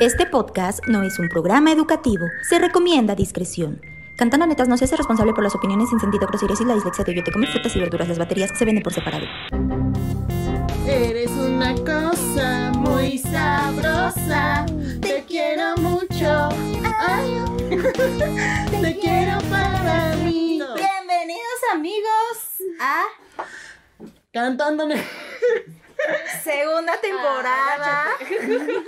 Este podcast no es un programa educativo. Se recomienda discreción. Cantando Netas no se hace responsable por las opiniones sin sentido, groserías y la dislexia de yo te comer frutas y verduras. Las baterías se venden por separado. Eres una cosa muy sabrosa. Te quiero mucho. Ay, te quiero para mí. Bienvenidos amigos a Cantando Ne- segunda temporada.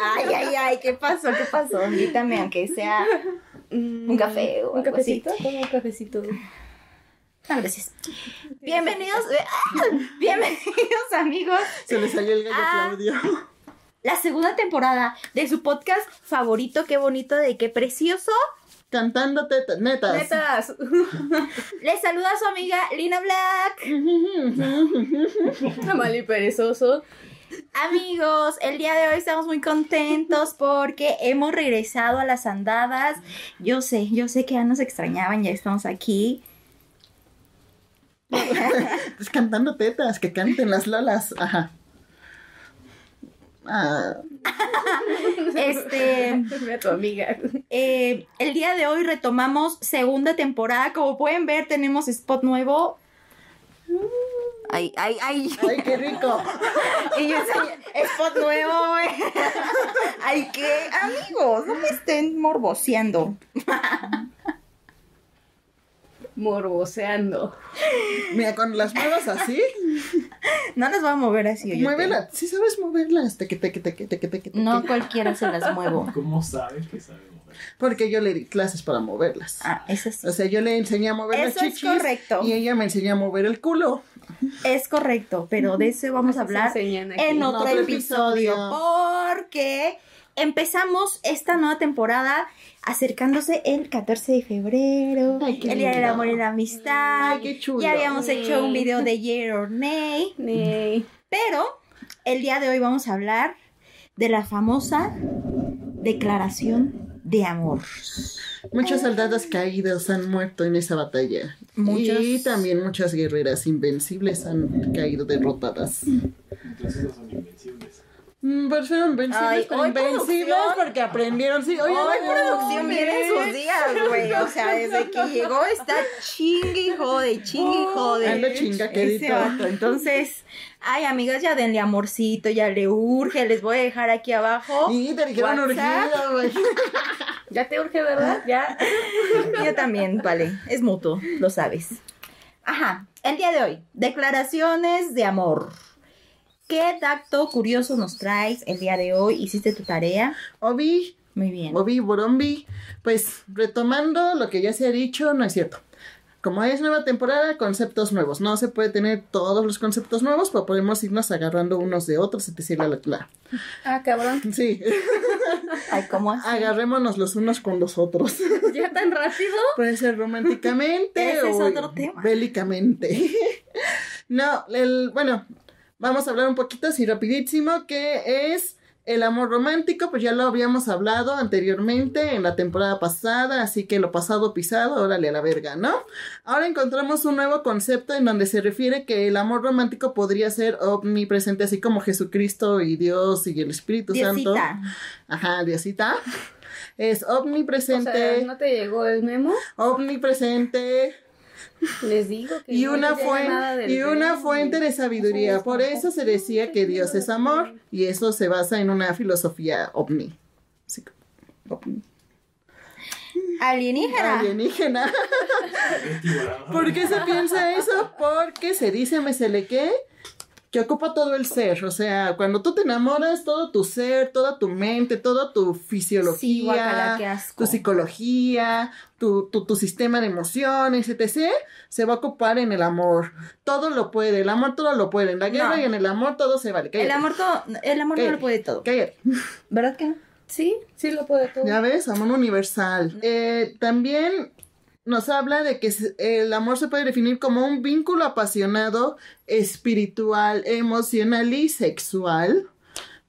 Ay, ay, ay, ¿qué pasó? ¿Qué pasó? Invítame aunque sea un café o ¿Un algo así. cafecito? Toma un cafecito. Ah, gracias. Bienvenidos, bienvenidos amigos. Se le salió el gallo Ah. Claudio. La segunda temporada de su podcast favorito, qué bonito, de qué precioso. Cantando tetas, netas. Netas. Les saluda su amiga Lina Black. Mal y perezoso. Amigos, el día de hoy estamos muy contentos porque hemos regresado a las andadas. Yo sé, yo sé que ya nos extrañaban, ya estamos aquí. Pues cantando tetas, que canten las lolas. Ajá. Ah, Este, a tu amiga. eh, el día de hoy retomamos segunda temporada. Como pueden ver, tenemos spot nuevo. Ay, ay, ay. ay, qué rico. Y yo enseñé, spot nuevo, güey. Ay, que, amigos, no me estén morboseando. Morboseando. Mira, con las muevas así, No las voy a mover así, oye. muévelas. Sí sabes moverlas. Teque, teque, teque, teque, teque, teque. No cualquiera se las muevo. ¿Cómo sabes que sabe mover? Porque yo le di clases para moverlas. Ah, eso sí. O sea, yo le enseñé a mover Eso las es chichis. correcto. Y ella me enseñó a mover el culo. Es correcto, pero de eso vamos a hablar en En otro otro episodio. episodio. Porque empezamos esta nueva temporada acercándose el 14 de febrero, Ay, qué el Día del. Amor y la Amistad. Ay, qué chulo. Ya habíamos hecho un video de Year or Nay, pero el día de hoy vamos a hablar de la famosa declaración de amor. Muchos soldados caídos han muerto en esa batalla. Muchos. Y también muchas guerreras invencibles han caído derrotadas. Entonces no son invencibles. Mm, Pues fueron invencibles, Ay, hoy invencibles porque aprendieron. Sí, oye, Hoy no, producción viene en sus días, güey. O sea, desde que llegó está chingue y jode, chingue y jode. Anda chinga. Entonces, ay, amigas, ya denle amorcito, ya le urge. Les voy a dejar aquí abajo. Y te dijeron urgido, güey. Ya te urge, ¿verdad? Ya. Yo también, vale. Es mutuo, lo sabes. Ajá, el día de hoy, declaraciones de amor. ¿Qué dato curioso nos traes el día de hoy? ¿Hiciste tu tarea? Obi, Muy bien. Obi, Borombi. Pues retomando lo que ya se ha dicho, no es cierto. Como es nueva temporada, conceptos nuevos. No se puede tener todos los conceptos nuevos, pero podemos irnos agarrando unos de otros, etc. La, la, la. Ah, cabrón. Sí, Ay, ¿cómo así? agarrémonos los unos con los otros. ¿Ya tan rápido? Puede ser románticamente Ese es o otro tema. bélicamente. no, el, bueno, vamos a hablar un poquito así rapidísimo que es el amor romántico, pues ya lo habíamos hablado anteriormente en la temporada pasada, así que lo pasado pisado, órale a la verga, ¿no? Ahora encontramos un nuevo concepto en donde se refiere que el amor romántico podría ser omnipresente, así como Jesucristo y Dios y el Espíritu Santo. Diosita. Ajá, Diosita. Es O omnipresente, sea, ¿no te llegó el memo? omnipresente. Les digo que y no una, nada del y una fuente de sabiduría. Por eso se decía que Dios es amor y eso se basa en una filosofía ovni. Sí, ovni. Alienígena. Alienígena. ¿Por qué se piensa eso? Porque se dice, me se le que que ocupa todo el ser, o sea, cuando tú te enamoras, todo tu ser, toda tu mente, toda tu Sí, fisiología, guacala, tu psicología, tu, tu, tu sistema de emociones, etc., se va a ocupar en el amor. Todo lo puede, el amor todo lo puede, en la guerra No. y en el amor todo se vale. El amor, todo, el amor no lo puede todo. cállate. ¿Verdad que no? Sí, sí lo puede todo. Ya ves, amor universal. Eh, también nos habla de que el amor se puede definir como un vínculo apasionado, espiritual, emocional y sexual,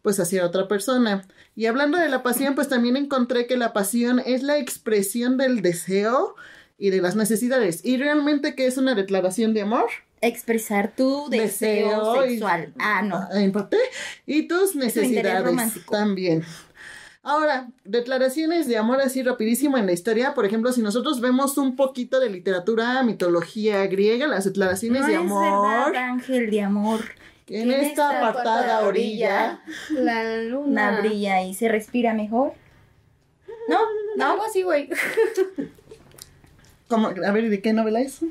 pues hacia otra persona. Y hablando de la pasión, pues también encontré que la pasión es la expresión del deseo y de las necesidades. ¿Y realmente qué es una declaración de amor? Expresar tu deseo, Deseo y- sexual. Ah, no. En parte. Y tus necesidades también. Ahora, declaraciones de amor así rapidísimo en la historia. Por ejemplo, si nosotros vemos un poquito de literatura, mitología griega, las declaraciones No de es amor. verdad, ángel de amor. que en esta apartada orilla. La luna. Una brilla y se respira mejor. ¿No? No, algo así, güey. ¿Cómo? A ver, ¿de qué novela es?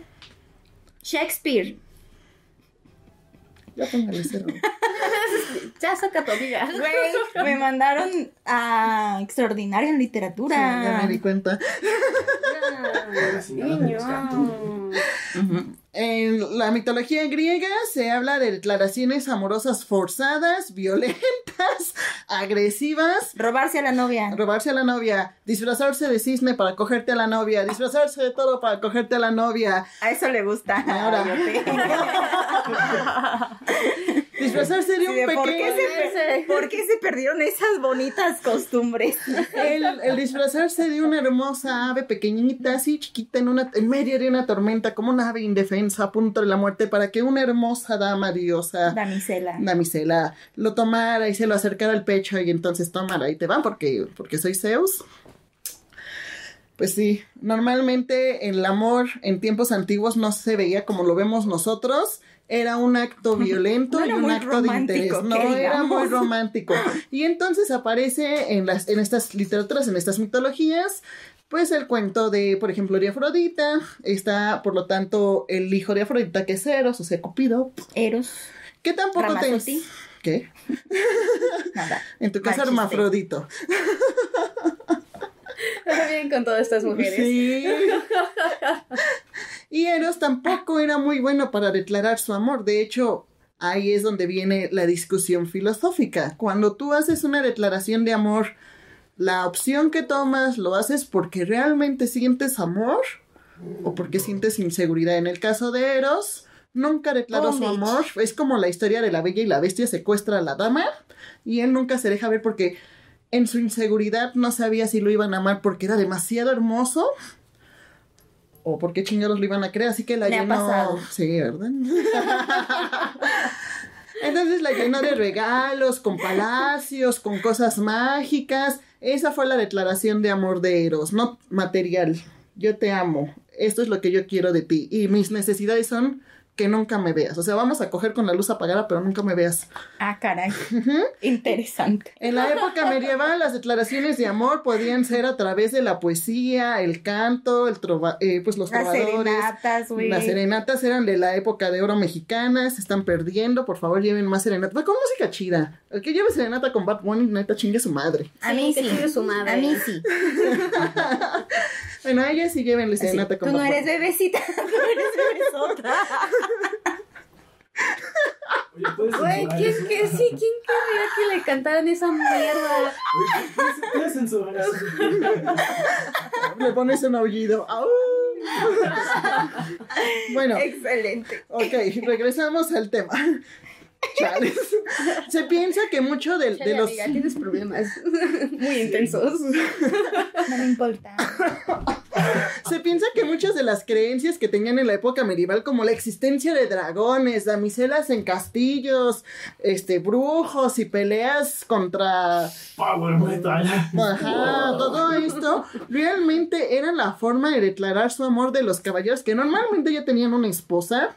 Shakespeare. Ya póngale cero. Ya saca tu amiga. Güey, me mandaron a extraordinaria en Sí, literatura. ya me di cuenta. Niño. En la mitología griega se habla de declaraciones amorosas forzadas, violentas, agresivas, Robarse a la novia. robarse a la novia, disfrazarse de cisne para cogerte a la novia, disfrazarse de todo para cogerte a la novia, A eso le gusta. Ahora. disfrazarse de un Sí, de ¿por, qué pequeño... se por qué se perdieron esas bonitas costumbres? El, el disfrazarse de una hermosa ave pequeñita, así chiquita, en, una, en medio de una tormenta, como una ave indefensa a punto de la muerte, para que una hermosa dama diosa, Damisela. damisela, lo tomara y se lo acercara al pecho y entonces tomara y te van porque, porque soy Zeus. Pues sí, normalmente el amor en tiempos antiguos no se veía como lo vemos nosotros. Era un acto violento No y un acto de interés. No que era muy digamos. romántico. Y entonces aparece en las, en estas literaturas, en estas mitologías, pues el cuento de, por ejemplo, de Afrodita. Está, por lo tanto, el hijo de Afrodita, que es Eros, o sea, Cupido. Eros. Que tampoco te. ¿Qué? Nada. En tu chiste. hermafrodito. Está bien con todas estas mujeres. Sí. Y Eros tampoco era muy bueno para declarar su amor. De hecho, ahí es donde viene la discusión filosófica. Cuando tú haces una declaración de amor, la opción que tomas lo haces porque realmente sientes amor o porque sientes inseguridad. En el caso de Eros, nunca declaró su amor. Es como la historia de la bella y la bestia secuestra a la dama y él nunca se deja ver porque en su inseguridad no sabía si lo iban a amar porque era demasiado hermoso o porque chingados lo iban a creer, así que la Le ha llenó. pasado. Sí, ¿verdad? Entonces la llenó de regalos, con palacios, con cosas mágicas. Esa fue la declaración de amor de Eros, no material. Yo te amo. Esto es lo que yo quiero de ti. Y mis necesidades son que nunca me veas. O sea, vamos a coger con la luz apagada, pero nunca me veas. Ah, caray. Interesante. En la época medieval, las declaraciones de amor podían ser a través de la poesía, el canto, el trova- eh, pues los Las trovadores. serenatas, güey. Las serenatas eran de la época de oro mexicana, se están perdiendo, por favor lleven más serenatas. Va con música chida. El que lleve serenata con Bad Bunny, neta, chingue su madre. A mí que sí. chingue su madre. A mí sí. Bueno, a ella sí llévenle serenata con Tú no eres bebecita, tú eres bebesota. Oye, ¿puedes Güey, ¿quién, que, sí, ¿quién querría que le cantaran esa mierda? Oye, ¿puedes- ¿puedes censurar eso? Le pones un aullido. ¡Au! bueno, Excelente. ok, regresamos al tema. Chales. Se piensa que mucho de, los... amiga, tienes problemas muy intensos. No me importa. Se piensa que muchas de las creencias que tenían en la época medieval, como la existencia de dragones, damiselas en castillos, este, brujos y peleas contra Power metal. Ajá, todo esto realmente era la forma de declarar su amor de los caballeros que normalmente ya tenían una esposa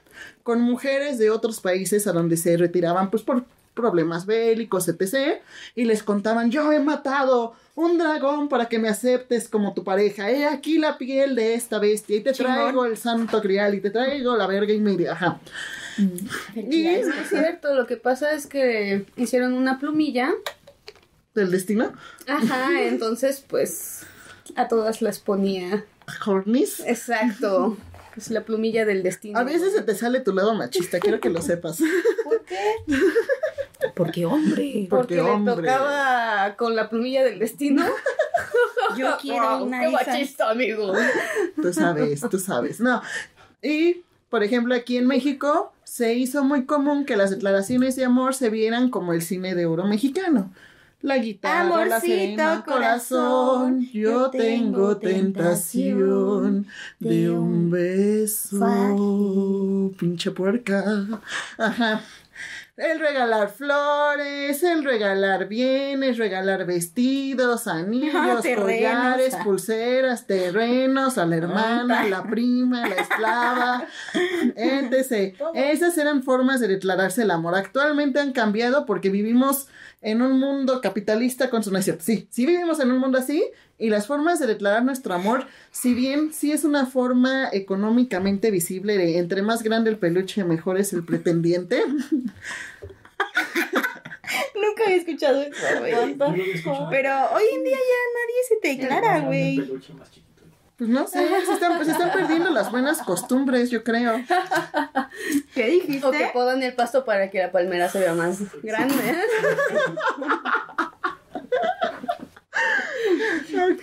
con mujeres de otros países a donde se retiraban pues por problemas bélicos, etc. Y les contaban, yo he matado un dragón para que me aceptes como tu pareja. He aquí la piel de esta bestia y te traigo el santo grial y te traigo la verga y media. Ajá. Felicidades. Es cierto, lo que pasa es que hicieron una plumilla. ¿Del destino? Ajá, entonces pues a todas las ponía. Hornis. Exacto. Es la plumilla del destino. A veces se te sale tu lado machista, quiero que lo sepas. ¿Por qué? Porque hombre. Porque, Porque le hombre. tocaba con la plumilla del destino. Yo quiero Wow, una qué machista, amigo. Tú sabes, tú sabes. No. Y, por ejemplo, aquí en México se hizo muy común que las declaraciones de amor se vieran como el cine de oro mexicano. La guitarra, la Amorcito, serena, corazón, corazón, yo tengo tentación de un beso, Fácil. pinche puerca. Ajá. El regalar flores, el regalar bienes, regalar vestidos, anillos, Terrenos. collares, pulseras, terrenos, a la hermana, a la prima, a la esclava, etc. Esas eran formas de declararse el amor. Actualmente han cambiado porque vivimos en un mundo capitalista con su... Cierto, sí, sí vivimos en un mundo así y las formas de declarar nuestro amor, si bien sí es una forma económicamente visible de entre más grande el peluche, mejor es el pretendiente. Nunca había escuchado eso, güey. Pero hoy en día ya nadie se te declara, güey. peluche más chiquito. Pues no sé, se están, se están perdiendo las buenas costumbres, yo creo. ¿Qué dijiste? O que podan el pasto para que la palmera se vea más grande.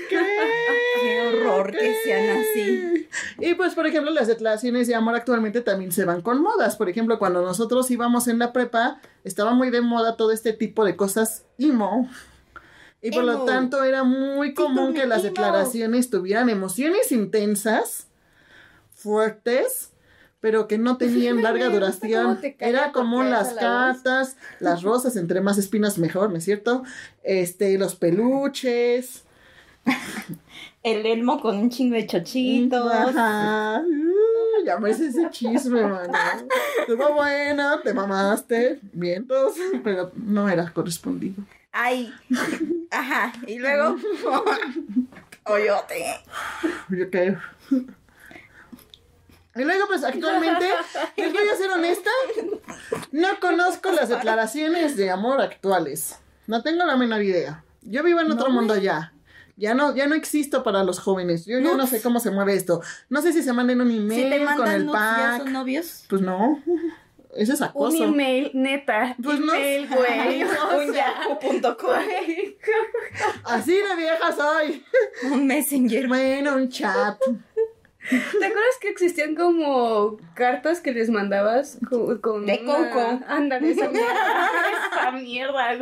Qué horror que sean así. Y pues, por ejemplo, las declaraciones de amor actualmente también se van con modas. Por ejemplo, cuando nosotros íbamos en la prepa, estaba muy de moda todo este tipo de cosas emo. Y por lo tanto era muy común que las emo. declaraciones tuvieran emociones intensas, fuertes, pero que no tenían larga duración. Era como las la cartas, las rosas, entre más espinas mejor, ¿no es cierto? Este, los peluches. El elmo con un chingo de chochitos. Ajá. Uh, ya me hice ese chisme, mano. Estuvo bueno, te mamaste, vientos, pero no era correspondido. Ay. Ajá. Y luego. Oyote. Yo creo. Y luego, pues actualmente, les voy a ser honesta, no conozco las declaraciones de amor actuales. No tengo la menor idea. Yo vivo en otro mundo ya. Ya no, ya no existo para los jóvenes. Yo ya no sé cómo se mueve esto. No sé si se manden un Si email con el nudes, ¿ya pack. son novios? Pues no. Ese es Un acoso. email, neta. Pues no email, güey. O un yahoo.com. güey. Así de vieja soy. Un messenger. Bueno, un chat. ¿Te acuerdas que existían como cartas que les mandabas con, con De una- Coco. Ándale, esa mierda. esa mierda,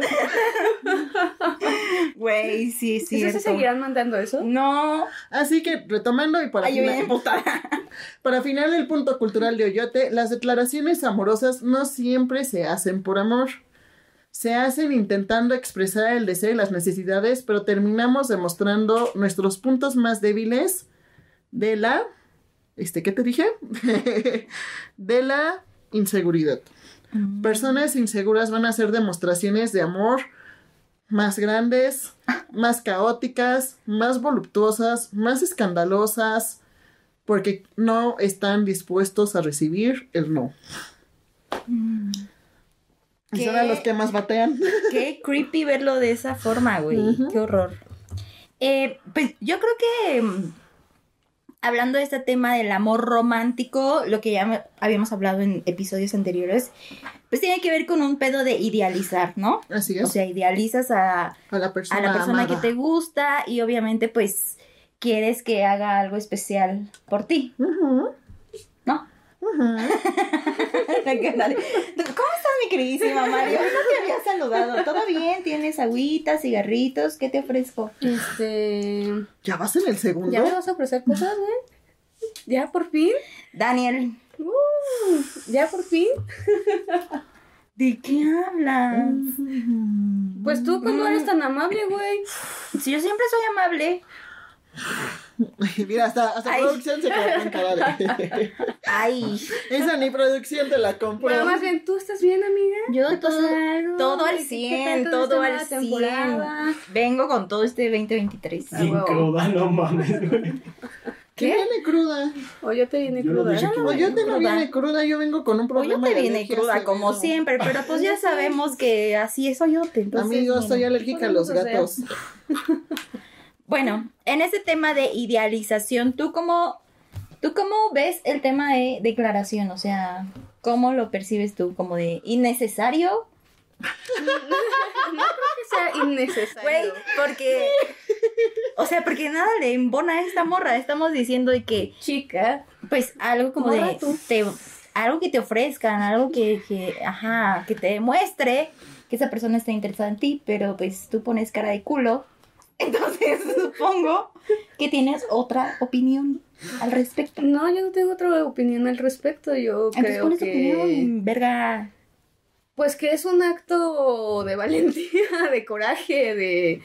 güey. Sí, sí. ¿Sí se seguirán mandando eso? No. Así que, retomando y para, Ay, final- para final el punto cultural de Oyote, las declaraciones amorosas no siempre se hacen por amor. Se hacen intentando expresar el deseo y las necesidades, pero terminamos demostrando nuestros puntos más débiles de la... Este, ¿qué te dije? de la inseguridad. Personas inseguras van a hacer demostraciones de amor más grandes, más caóticas, más voluptuosas, más escandalosas, porque no están dispuestos a recibir el no. Y son a ¿Qué? los que más batean. Qué creepy verlo de esa forma, güey. Qué horror. Eh, pues yo creo que mm, hablando de este tema del amor romántico, lo que ya habíamos hablado en episodios anteriores, pues tiene que ver con un pedo de idealizar, ¿no? Así O es. sea, idealizas a, a la a persona, la persona amada. que te gusta y obviamente pues quieres que haga algo especial por ti, Ujú, ¿Cómo estás, mi queridísima Mario? No te había saludado. ¿Todo bien? ¿Tienes agüitas, cigarritos? ¿Qué te ofrezco? Este. ¿Ya vas en el segundo? ¿Ya me vas a ofrecer cosas, güey? ¿Ya por fin? Daniel, Uh, ¿Ya por fin? ¿de qué hablas? Pues tú, pues no eres tan amable, güey. Si yo siempre soy amable. Mira, hasta, hasta Ay. producción se quedó con cara de... Ay, Esa ni producción te la compró. Bueno, más bien, ¿tú estás bien, amiga? yo ¿Te todo, todo al ¿Qué- qué 100, tal todo al nueva 100. temporada? Vengo con todo este 2023. Ah, Sin huevo. cruda, no mames, güey. ¿Qué viene cruda? O yo te viene Yo no cruda. dije que- O yo te no viene cruda, yo vengo con un O yo problema te viene cruda como siempre, pero pues ya sabemos que así es Oyote. Entonces, Amigos, soy alérgica a los gatos. Bueno, en ese tema de idealización, ¿tú cómo, ¿tú cómo ves el tema de declaración? O sea, ¿cómo lo percibes tú? ¿Como de innecesario? Que sea innecesario. Güey, porque... O sea, porque nada le embona a esta morra. Estamos diciendo de que, Chica. pues, algo como de... tú. te- algo que te ofrezcan, algo que, que, ajá, que te demuestre que esa persona está interesada en ti, pero pues tú pones cara de culo. Entonces, supongo que tienes otra opinión al respecto. No, yo no tengo otra opinión al respecto. Yo Entonces, creo ¿cuál es tu que. opinión, verga? Pues que es un acto de valentía, de coraje, de...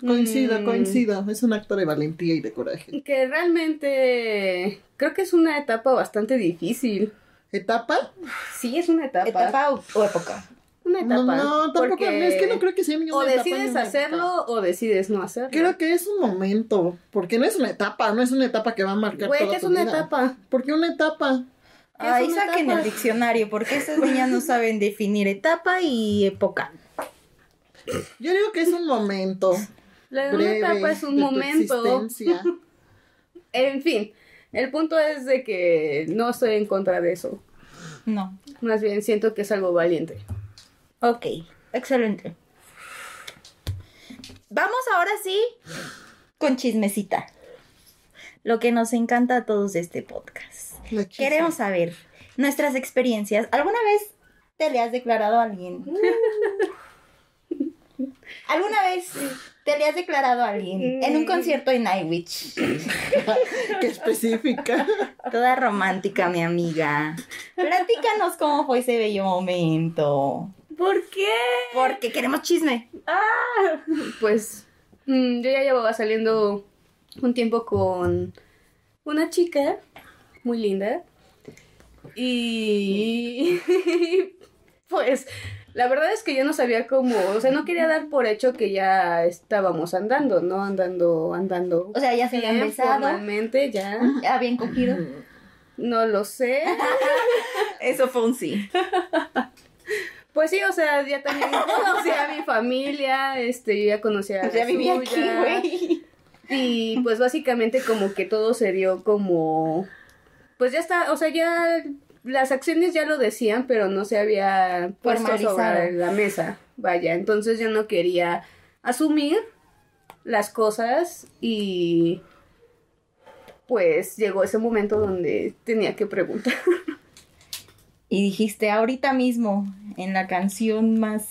Coincido, Mm, coincido. Es un acto de valentía y de coraje. Que realmente creo que es una etapa bastante difícil. ¿Etapa? Sí, es una etapa. ¿Etapa o, o época? Una etapa. No, no, tampoco. porque Es que no creo que sea ni O una etapa ni decides una hacerlo etapa. o decides no hacerlo. Creo que es un momento. Porque no es una etapa. No es una etapa que va a marcar Güey, toda que es tu una vida. etapa. Porque una etapa. Ahí una saquen el diccionario, porque esas niñas no saben definir etapa y época. Yo digo que es un momento. La una breve etapa es un de momento. existencia. En fin, el punto es de que no estoy en contra de eso. No. Más bien siento que es algo valiente. Ok, excelente. Vamos ahora sí con chismecita. Lo que nos encanta a todos de este podcast. Queremos saber nuestras experiencias. ¿Alguna vez te le has declarado a alguien? ¿Alguna vez te le has declarado a alguien en un concierto en Nightwich? Qué específica. Toda romántica, mi amiga. Platícanos cómo fue ese bello momento. ¿Por qué? Porque queremos chisme. Pues mm, yo ya llevaba saliendo un tiempo con una chica muy linda. Y pues la verdad es que yo no sabía cómo, o sea, no quería dar por hecho que ya estábamos andando, ¿no? Andando, andando. O sea, ya se habían bien besado, formalmente, ya. ya habían cogido. No lo sé. Eso fue un sí. Pues sí, o sea, ya también conocía a mi familia, este, yo ya conocía a la Ya vivía aquí, güey. Y pues básicamente como que todo se dio como... Pues ya está, o sea, ya las acciones ya lo decían, pero no se había puesto sobre la mesa. Vaya, entonces yo no quería asumir las cosas y pues llegó ese momento donde tenía que preguntar. Y dijiste ahorita mismo en la canción más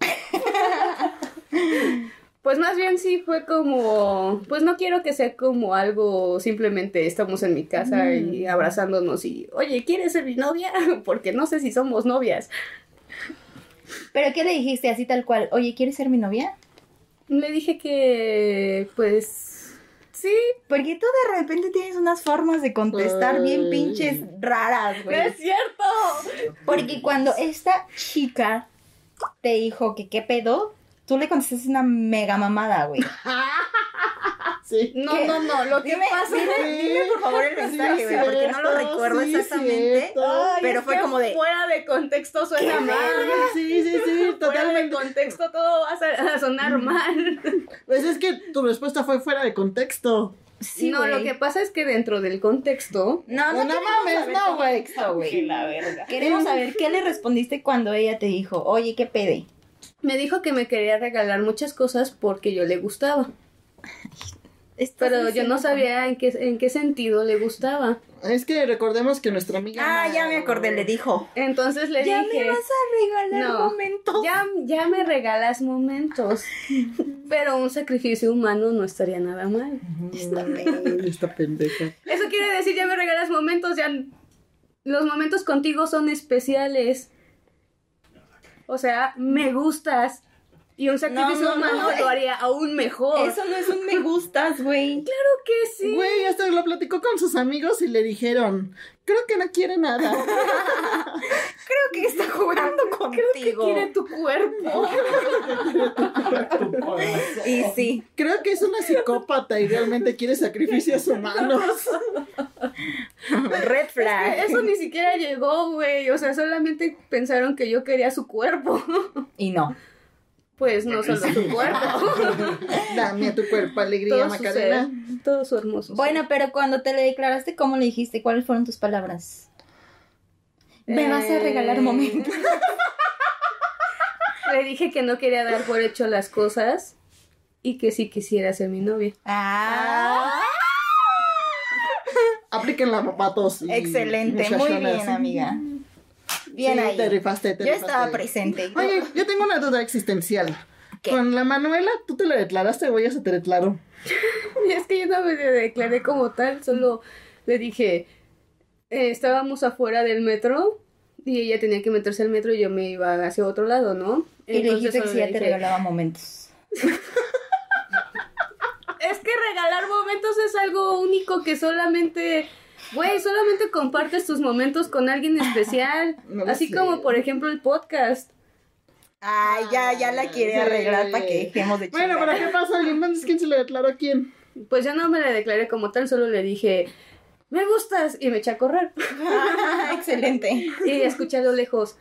Pues más bien sí fue como, pues no quiero que sea como algo, simplemente estamos en mi casa y abrazándonos y, oye, ¿quieres ser mi novia? Porque no sé si somos novias. ¿Pero qué le dijiste así tal cual? Oye, ¿quieres ser mi novia? Le dije que, pues, sí. Porque tú de repente tienes unas formas de contestar bien pinches raras, ¡No güey. es cierto! Porque cuando esta chica te dijo que qué pedo, tú le contestaste una mega mamada, güey. Sí. No, ¿Qué? no, no, lo que Dime, pasa dime, dime por favor el Sí, mensaje, güey, porque no lo recuerdo sí, exactamente. Ay, pero es fue que como de- Fuera de contexto suena ¿Qué mal. Sí, sí, sí, Fuera de totalmente. contexto todo va a sonar mal. Pues es que tu respuesta fue fuera de contexto. Sí, no, lo que pasa es que dentro del contexto No, no, No mames, no, güey. contexto, güey. la verga. Queremos saber qué le respondiste cuando ella te dijo, oye, qué pede. Me dijo que me quería regalar muchas cosas porque yo le gustaba. Estás Pero yo no sabía en qué, en qué sentido le gustaba. Es que recordemos que nuestra amiga. Ah, ya me acordé, le dijo. Entonces le Ya dije, me vas a regalar No. momentos. ya, ya me regalas momentos. Pero un sacrificio humano no estaría nada mal. Mm, Esta pendeja. Eso quiere decir, ya me regalas momentos, ya los momentos contigo son especiales. O sea, me gustas. Y un sacrificio No, no, no, humano lo haría aún mejor. Eso no es un me gustas, güey. Claro que sí. Güey, hasta lo platicó con sus amigos y le dijeron: Creo que no quiere nada. Creo que está jugando contigo. Quiere tu cuerpo. Y sí. Creo que es una psicópata y realmente quiere sacrificios humanos. Red flag. Eso ni siquiera llegó, güey. O sea, solamente pensaron que yo quería su cuerpo. Y no. Pues no solo su cuerpo. Dame a tu cuerpo alegría, todo su Macarena. ser. Todo su hermoso. ser. Bueno, pero cuando te le declaraste, ¿cómo le dijiste? ¿Cuáles fueron tus palabras? Me vas a regalar Eh, momentos. Le dije que no quería dar por hecho las cosas y que sí quisiera ser mi novia. Ah, Apliquen la papatos. excelente, muy bien, amiga. Bien Sí, ahí. Te rifaste, te Yo rifaste. estaba presente. Oye, yo tengo una duda existencial. ¿Qué? Con la Manuela, ¿tú te la declaraste o ella se te declaró? Es que yo no me declaré como tal, solo le dije, eh, estábamos afuera del metro y ella tenía que meterse al metro y yo me iba hacia otro lado, ¿no? Y le dijiste que sí, ya te regalaba momentos. Es que regalar momentos es algo único que solamente, güey, solamente compartes tus momentos con alguien especial. No Así sé. como, por ejemplo, el podcast. Ay, ya, ya la quiere Sí. arreglar para que dejemos de Bueno, chingar. pero ¿qué pasó? ¿Y entonces quién se le declaró a quién? Pues yo no me le declaré como tal, solo le dije, me gustas, y me eché a correr. Ah, excelente. Y escuché a lo lejos,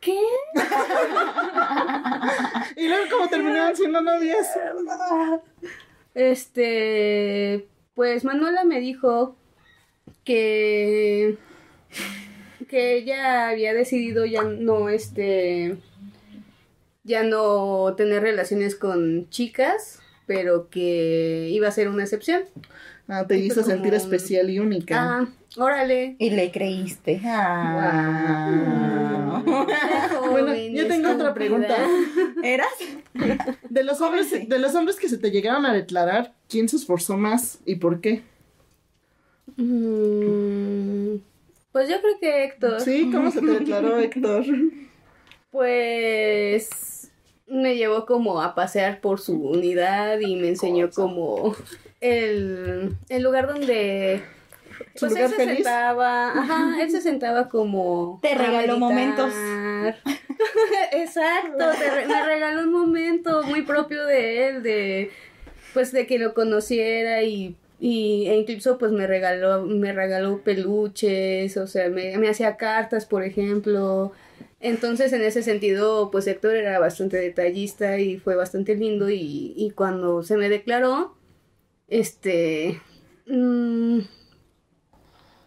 ¿qué? Y luego, ¿cómo terminaron siendo novias? Este, pues Manuela me dijo que que ella había decidido ya no este ya no tener relaciones con chicas, pero que iba a ser una excepción. Ah, te hizo sentir Como- especial y única. Ah, órale. Y le creíste. Ah. Bueno, Joven, yo tengo otra pregunta. ¿Eras? De los hombres, de los hombres que se te llegaron a declarar, ¿quién se esforzó más y por qué? Mm, pues yo creo que Héctor. Sí, ¿cómo se te declaró Héctor? Pues me llevó como a pasear por su unidad y me enseñó como el, el lugar donde ¿Su pues él se feliz? sentaba, ajá, él se sentaba como Te regaló meditar. momentos. Exacto, te re- me regaló un momento muy propio de él, de pues de que lo conociera y y e incluso pues me regaló me regaló peluches, o sea, me, me hacía cartas, por ejemplo. Entonces, en ese sentido, pues Héctor era bastante detallista y fue bastante lindo y, y cuando se me declaró, este, mm,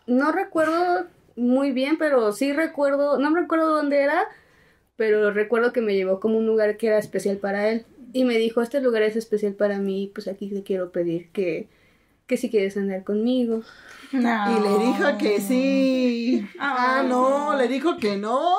no recuerdo muy bien, pero sí recuerdo, no recuerdo dónde era, pero recuerdo que me llevó como un lugar que era especial para él y me dijo, este lugar es especial para mí, pues aquí te quiero pedir que, que si quieres andar conmigo. No. Y le dijo que sí. Ah. Ah, no, le dijo que no.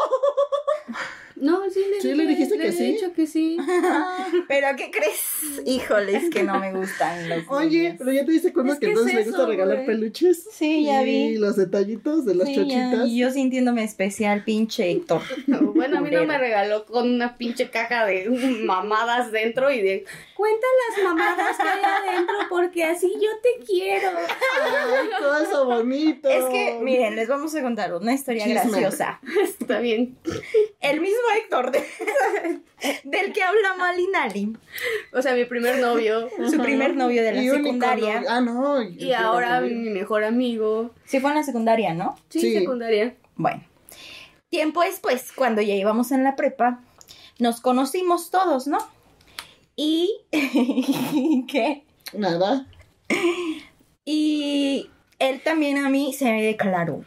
No, sí le, ¿Sí le dijiste que sí? dicho que sí. ¿Pero qué crees? Híjoles, que no me gustan los Oye, niños. pero ya te diste cuenta Es que que entonces es le gusta regalar peluches. Sí, ya Y vi. los detallitos de las Sí, ya, chochitas. y yo sintiéndome especial, pinche Héctor. Bueno, a mí no me regaló con una pinche caja de mamadas dentro y de cuenta las mamadas que hay adentro porque así yo te quiero. Ay, todo eso bonito. Es que, miren, les vamos a contar una historia Chisme. graciosa. Está bien. El mismo Héctor de- del que habla Malinali, O sea, mi primer novio su primer novio de la Y único secundaria. novio. Ah, no. y ahora mi mejor amigo. Sí fue en la secundaria, ¿no? Sí, Sí. secundaria. Bueno, tiempo después, cuando ya íbamos en la prepa, nos conocimos todos, ¿no? Y... ¿Qué? Nada. Y él también a mí se me declaró.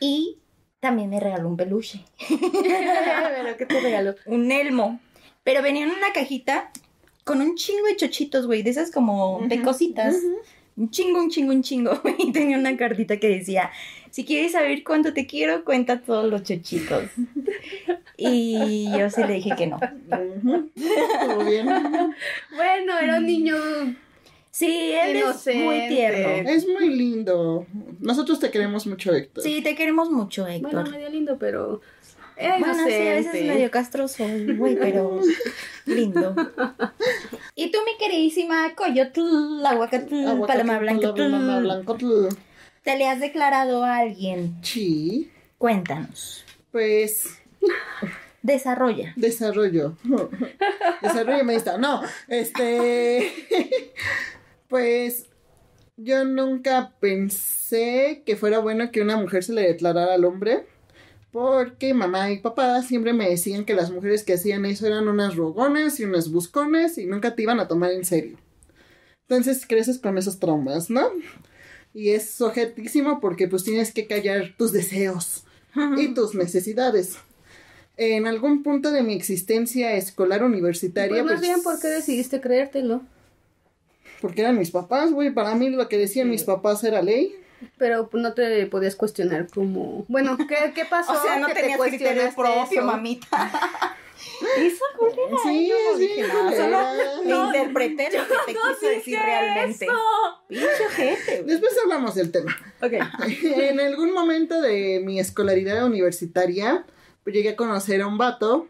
Y también me regaló un peluche, Pero ¿qué te regaló? un elmo. Pero venía en una cajita con un chingo de chochitos, güey, de esas como de cositas. Un chingo, un chingo, un chingo. Y tenía una cartita que decía, si quieres saber cuánto te quiero, cuenta todos los chochitos. Y yo sí le dije que no. Estuvo bien. Bueno, era un niño. Sí, él es muy tierno. Es muy lindo. Nosotros te queremos mucho, Héctor. Sí, te queremos mucho, Bueno, Héctor. medio lindo, pero. Era Bueno, sí, a veces medio castroso, güey, pero lindo. Y tú, mi queridísima Coyotl, Aguacatl, Aguacate, Paloma Blanca, Paloma Blanca. ¿te le has declarado a alguien? Sí. Cuéntanos. Pues Desarrolla. Desarrollo. Desarrollo me está. No, este. Pues yo nunca pensé que fuera bueno que una mujer se le declarara al hombre. Porque mamá y papá siempre me decían que las mujeres que hacían eso eran unas rogonas y unas buscones y nunca te iban a tomar en serio. Entonces creces con esos traumas, ¿no? Y es objetísimo porque pues tienes que callar tus deseos y tus necesidades. En algún punto de mi existencia escolar universitaria, Pues más bien, ¿por qué decidiste creértelo? Porque eran mis papás, güey. Para mí lo que decían mis papás era ley. Pero no te podías cuestionar como... Bueno, ¿qué, qué pasó? O sea, no te tenías criterio propio, eso? mamita. Esa culera. Sí, yo no dije nada. Solo interpreté lo que te quiso decir realmente. Pinche gente, güey. Después hablamos del tema. Ok. en algún momento de mi escolaridad universitaria, pues llegué a conocer a un vato,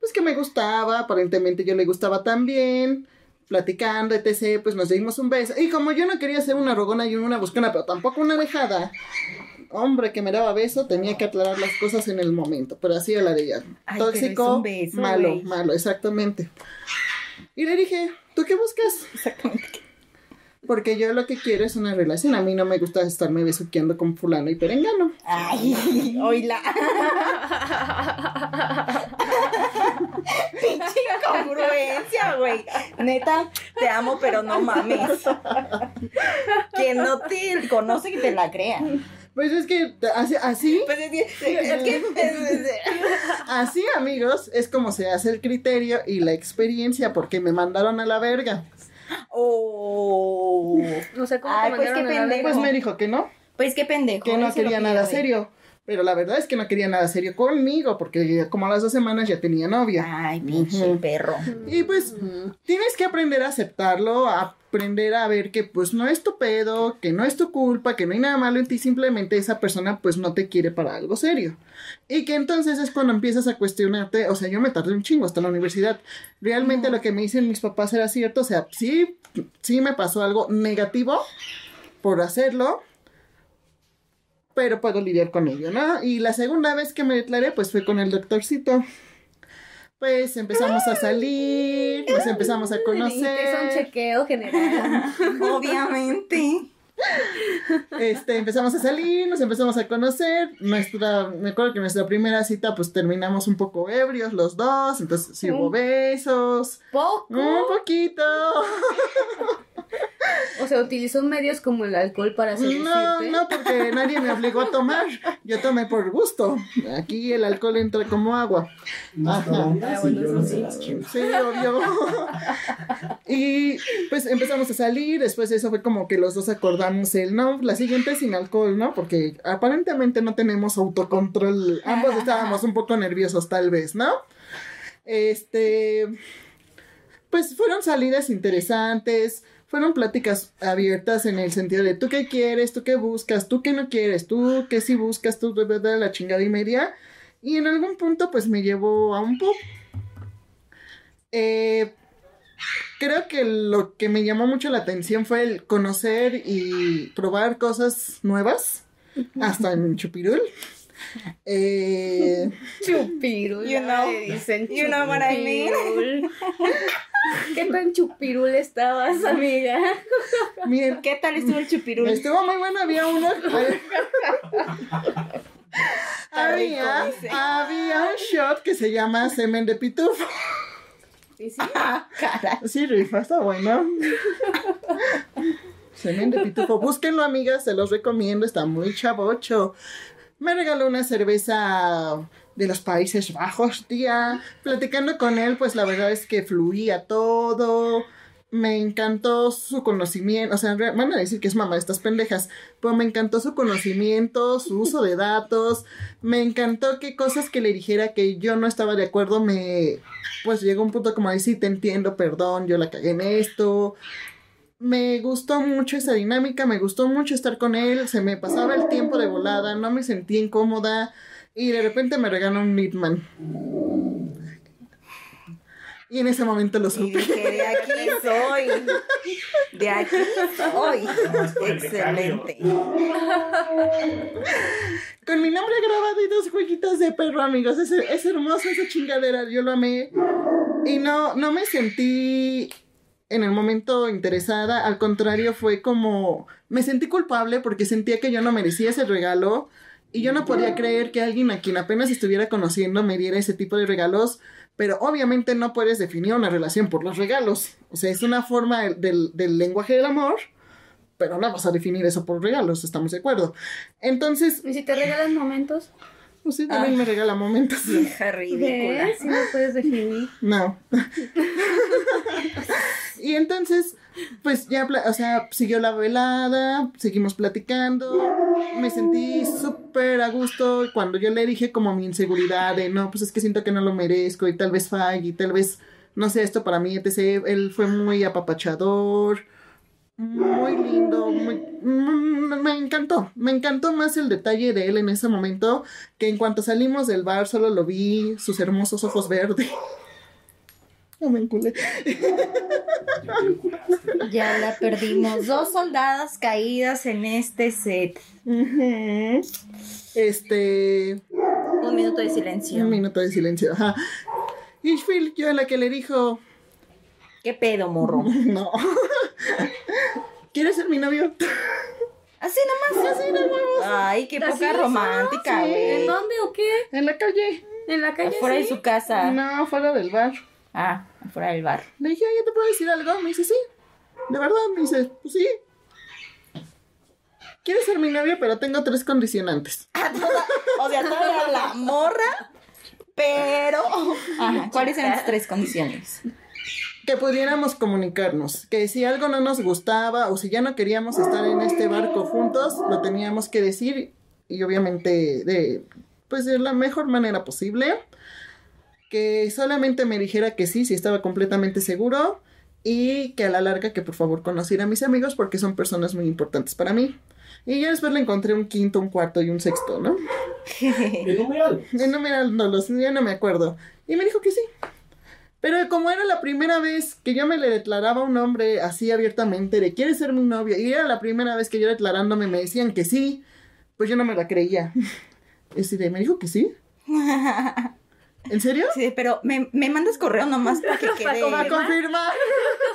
pues que me gustaba, aparentemente yo le gustaba también, platicando, etc., pues nos dimos un beso. Y como yo no quería ser una rogona y una buscona, pero tampoco una dejada, hombre que me daba beso, tenía que aclarar las cosas en el momento, pero así era la de ella. Ay, Tóxico, beso, malo, malo, exactamente. Y le dije, ¿tú qué buscas? Exactamente. Porque yo lo que quiero es una relación. A mí no me gusta estarme besuqueando con fulano y perengano. Ay, oíla. Pinche incongruencia, güey. Neta, te amo, pero no mames. Que no te conoce que te la crea. Pues es que así, así, Pues es que, es que así, amigos, es como se hace el criterio y la experiencia, porque me mandaron a la verga. Oh. No sé cómo Ay, te pues qué pendejo. Pues me dijo que no, Pues qué pendejo. que no quería que nada serio. Pero la verdad es que no quería nada serio conmigo, porque como a las dos semanas ya tenía novia. Ay, pinche Ujú. perro. Y pues tienes que aprender a aceptarlo, a aprender a ver que pues no es tu pedo, que no es tu culpa, que no hay nada malo en ti, simplemente esa persona pues no te quiere para algo serio. Y que entonces es cuando empiezas a cuestionarte, o sea, yo me tardé un chingo hasta la universidad. Realmente lo que me dicen mis papás era cierto, o sea, sí, sí me pasó algo negativo por hacerlo, pero puedo lidiar con ello, ¿no? Y la segunda vez que me declaré, pues fue con el doctorcito. Pues empezamos a salir, nos empezamos a Es un conocer, chequeo general. Obviamente. este, empezamos a salir, nos empezamos a conocer. Nuestra, me acuerdo que nuestra primera cita, pues terminamos un poco ebrios los dos, entonces sí hubo besos, Poco. un poquito. O sea, utilizó medios como el alcohol para seducirte. No, no, porque nadie me obligó a tomar. Yo tomé por gusto. Aquí el alcohol entra como agua. Ajá. Ah. Sí, obvio. y pues empezamos a salir, después de eso fue como que los dos acordamos el no, la siguiente sin alcohol, ¿no? Porque aparentemente no tenemos autocontrol. Ambos estábamos un poco nerviosos tal vez, ¿no? Este, pues fueron salidas interesantes, fueron pláticas abiertas en el sentido de tú qué quieres, tú qué buscas, tú qué no quieres, tú qué sí buscas, tú de verdad la chingada y media. Y en algún punto pues me llevó a un pub. Eh, creo que lo que me llamó mucho la atención fue el conocer y probar cosas nuevas, hasta en Chupirul. Eh, Chupirul. You know. dicen You know what I mean. ¿Qué tan chupirul estabas, amiga? miren, ¿Qué tal estuvo el chupirul? estuvo muy bueno, había uno... Está había, rico, había un shot que se llama semen de pitufo. ¿Y sí? Ah. Sí, rifa, está bueno. Semen de pitufo. Búsquenlo, amigas, se los recomiendo, está muy chavocho. Me regaló una cerveza de los Países Bajos, tía. Platicando con él, pues la verdad es que fluía todo. Me encantó su conocimiento, o sea, van a decir que es mamá de estas pendejas, pero me encantó su conocimiento, su uso de datos, me encantó que cosas que le dijera que yo no estaba de acuerdo, me, pues llegó un punto como de sí, te entiendo, perdón, yo la cagué en esto. Me gustó mucho esa dinámica, me gustó mucho estar con él, se me pasaba el tiempo de volada, no me sentía incómoda y de repente me regaló un Midman. Y en ese momento lo Y supe. dije, de aquí soy. De aquí soy. Excelente. Con mi nombre grabado y dos jueguitos de perro, amigos. Es, es hermosa esa chingadera, yo lo amé. Y no, no me sentí en el momento interesada, al contrario, fue como. Me sentí culpable porque sentía que yo no merecía ese regalo. Y yo no podía creer que alguien a quien apenas estuviera conociendo me diera ese tipo de regalos. Pero obviamente no puedes definir una relación por los regalos. O sea, es una forma del- del, del lenguaje del amor. Pero no vas a definir eso por regalos, estamos de acuerdo. Entonces, ¿Y si te regalan momentos? Usted también me regala momentos. Vieja ridícula. Si no puedes definir. No. y entonces, pues ya, o sea, siguió la velada, seguimos platicando. Me sentí súper a gusto cuando yo le dije como mi inseguridad de no, pues es que siento que no lo merezco y tal vez falle y tal vez no sé esto para mí, etc. Él fue muy apapachador. Muy lindo, muy, mm, me encantó, me encantó más el detalle de él en ese momento, que en cuanto salimos del bar solo lo vi, sus hermosos ojos verdes. No me enculé. Ya la perdimos. Dos soldadas caídas en este set. Este, Un minuto de silencio. un minuto de silencio. Ajá. Ishfield, yo la que le dijo, ¿Qué pedo, morro? no. ¿Quieres ser mi novio? Así nomás. Así nos vamos. Ay, qué ¿Así poca romántica, Sí. güey. ¿En dónde o qué? En la calle. ¿En la calle? Afuera de su casa. No, fuera del bar. Ah, afuera del bar. Le dije, oye, ¿te puedo decir algo? Me dice, sí. De verdad, me dice, pues sí. Quieres ser mi novio, pero tengo tres condicionantes. O sea, todavía la morra, pero. Ajá. ¿Cuáles eran las tres condiciones? Que pudiéramos comunicarnos. Que si algo no nos gustaba o si ya no queríamos estar en este barco juntos, lo teníamos que decir. Y obviamente de, pues de la mejor manera posible. Que solamente me dijera que sí, si estaba completamente seguro. Y que a la larga que por favor conociera a mis amigos porque son personas muy importantes para mí. Y ya después le encontré un quinto, un cuarto y un sexto, ¿no? El numeral. Enumerándolos, ya no me acuerdo. Y me dijo que sí. Pero como era la primera vez que yo me le declaraba a un hombre así abiertamente de ¿quieres ser mi novia? Y era la primera vez que yo declarándome me decían que sí, pues yo no me la creía. Es decir, me dijo que sí. ¿En serio? Sí, pero me, me mandas correo nomás para que quede. Para confirmar.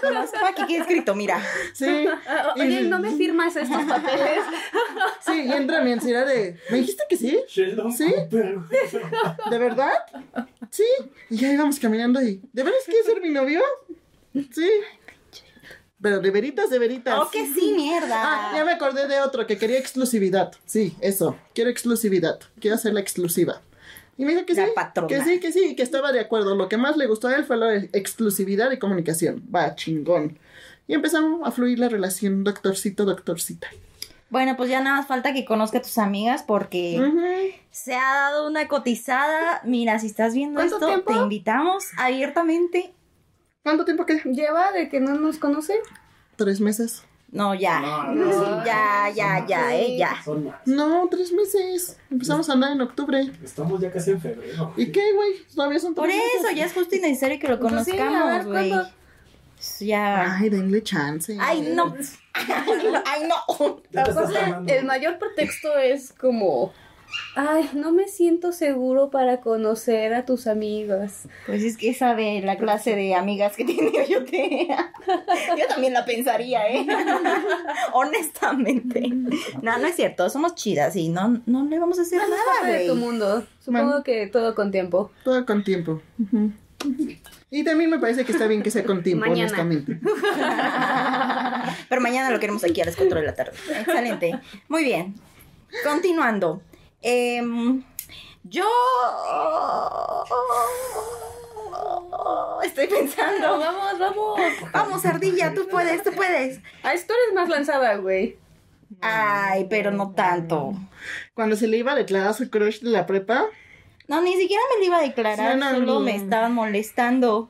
Nomás para que quede escrito, mira. Sí. Ah, Y- Oye, ¿no me firmas estos papeles? Sí, y entra mi ansiedad de ¿me dijiste que sí? Sheldon ¿Sí? Cooper. ¿De verdad? Sí. Y ya íbamos caminando y ¿de veras quieres ser mi novio? Sí. Pero de veritas, de veritas. Oh, que sí, mierda. Ah, ya me acordé de otro que quería exclusividad. Sí, eso. Quiero exclusividad. Quiero hacerla exclusiva. Y me dijo que La sí. patrona. Que sí, que sí, que estaba de acuerdo. Lo que más le gustó a él fue la exclusividad y comunicación. Va, chingón. Y empezamos a fluir la relación doctorcito, doctorcita. Bueno, pues ya nada más falta que conozca a tus amigas porque se ha dado una cotizada. Mira, si estás viendo ¿Cuánto esto, tiempo? te invitamos abiertamente. ¿Cuánto tiempo queda? ¿Lleva de que no nos conoce? Tres meses. No, ya. No, no, son Ya, ya, ya, eh, ya. Son más. No, tres meses. Empezamos a andar en octubre. Estamos ya casi en febrero. ¿Y qué, güey? Todavía son tres Por eso, meses. ya es justo y necesario que lo Pues sí, conozcamos, güey. ¿cuándo? Ya. Ay, denle chance. Ay, no. Ay, no. Ya te estás Aparte, tardando. el mayor pretexto es como, ay, no me siento seguro para conocer a tus amigas. Pues es que esa de la clase de amigas que tiene yo te... Yo también la pensaría, ¿eh? Honestamente. No, no es cierto. Somos chidas y no, no le vamos a hacer nada, parte de tu güey. mundo. Supongo que todo con tiempo. Todo con tiempo. Y también me parece que está bien que sea con tiempo, Mañana. honestamente. Pero mañana lo queremos aquí a las 4 de la tarde. Excelente. Muy bien. Continuando. Em, yo... Estoy pensando. Vamos, vamos. Vamos, Ardilla, tú puedes, tú puedes. Ah, esto eres más lanzada, güey. Ay, pero no tanto. Cuando se le iba a declarar su crush de la prepa, No, ni siquiera me lo iba a declarar, Sí, no, solo no. me estaban molestando.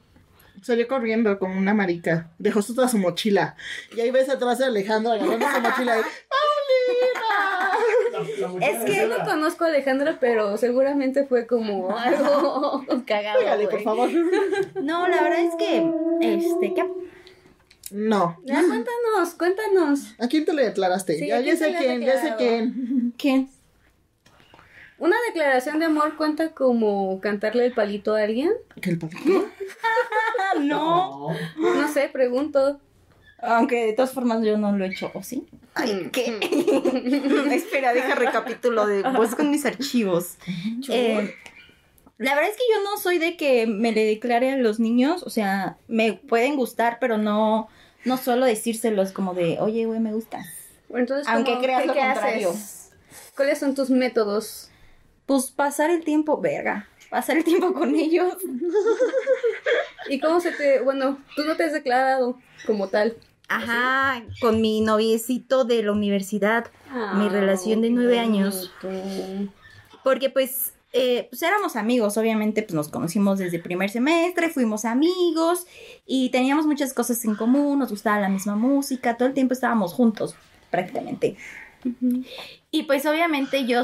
salió corriendo como una marica. Dejó toda su mochila. Y ahí ves atrás a Alejandro agarrando su mochila y ¡Paulina! Es que no conozco a Alejandra, pero seguramente fue como algo cagado. Pégale, por favor. No, la verdad es que, este, ¿qué? No. Ya, cuéntanos, cuéntanos. ¿A quién te le declaraste? Sí, ya, ¿a ya quién sé quién, ya sé quién. ¿Quién? ¿Una declaración de amor cuenta como cantarle el palito a alguien? ¿Que el papito? Ah, no. No. No sé, pregunto. Aunque de todas formas yo no lo he hecho, ¿o sí? Ay, ¿qué? Espera, deja recapitulo de pues con mis archivos. Eh, la verdad es que yo no soy de que me le declare a los niños, o sea, me pueden gustar, pero no, no suelo decírselos como de, oye, güey, me gustas. Entonces, Aunque ¿cómo- creas qué- lo qué contrario. haces? ¿Cuáles son tus métodos? Pues pasar el tiempo, verga, pasar el tiempo con ellos. ¿Y cómo se te... Bueno, tú no te has declarado como tal. Ajá, con mi noviecito de la universidad. Mi relación de nueve años. Porque pues eh, pues éramos amigos, obviamente, pues nos conocimos desde primer semestre, fuimos amigos y teníamos muchas cosas en común, nos gustaba la misma música, todo el tiempo estábamos juntos, prácticamente. Y pues obviamente yo,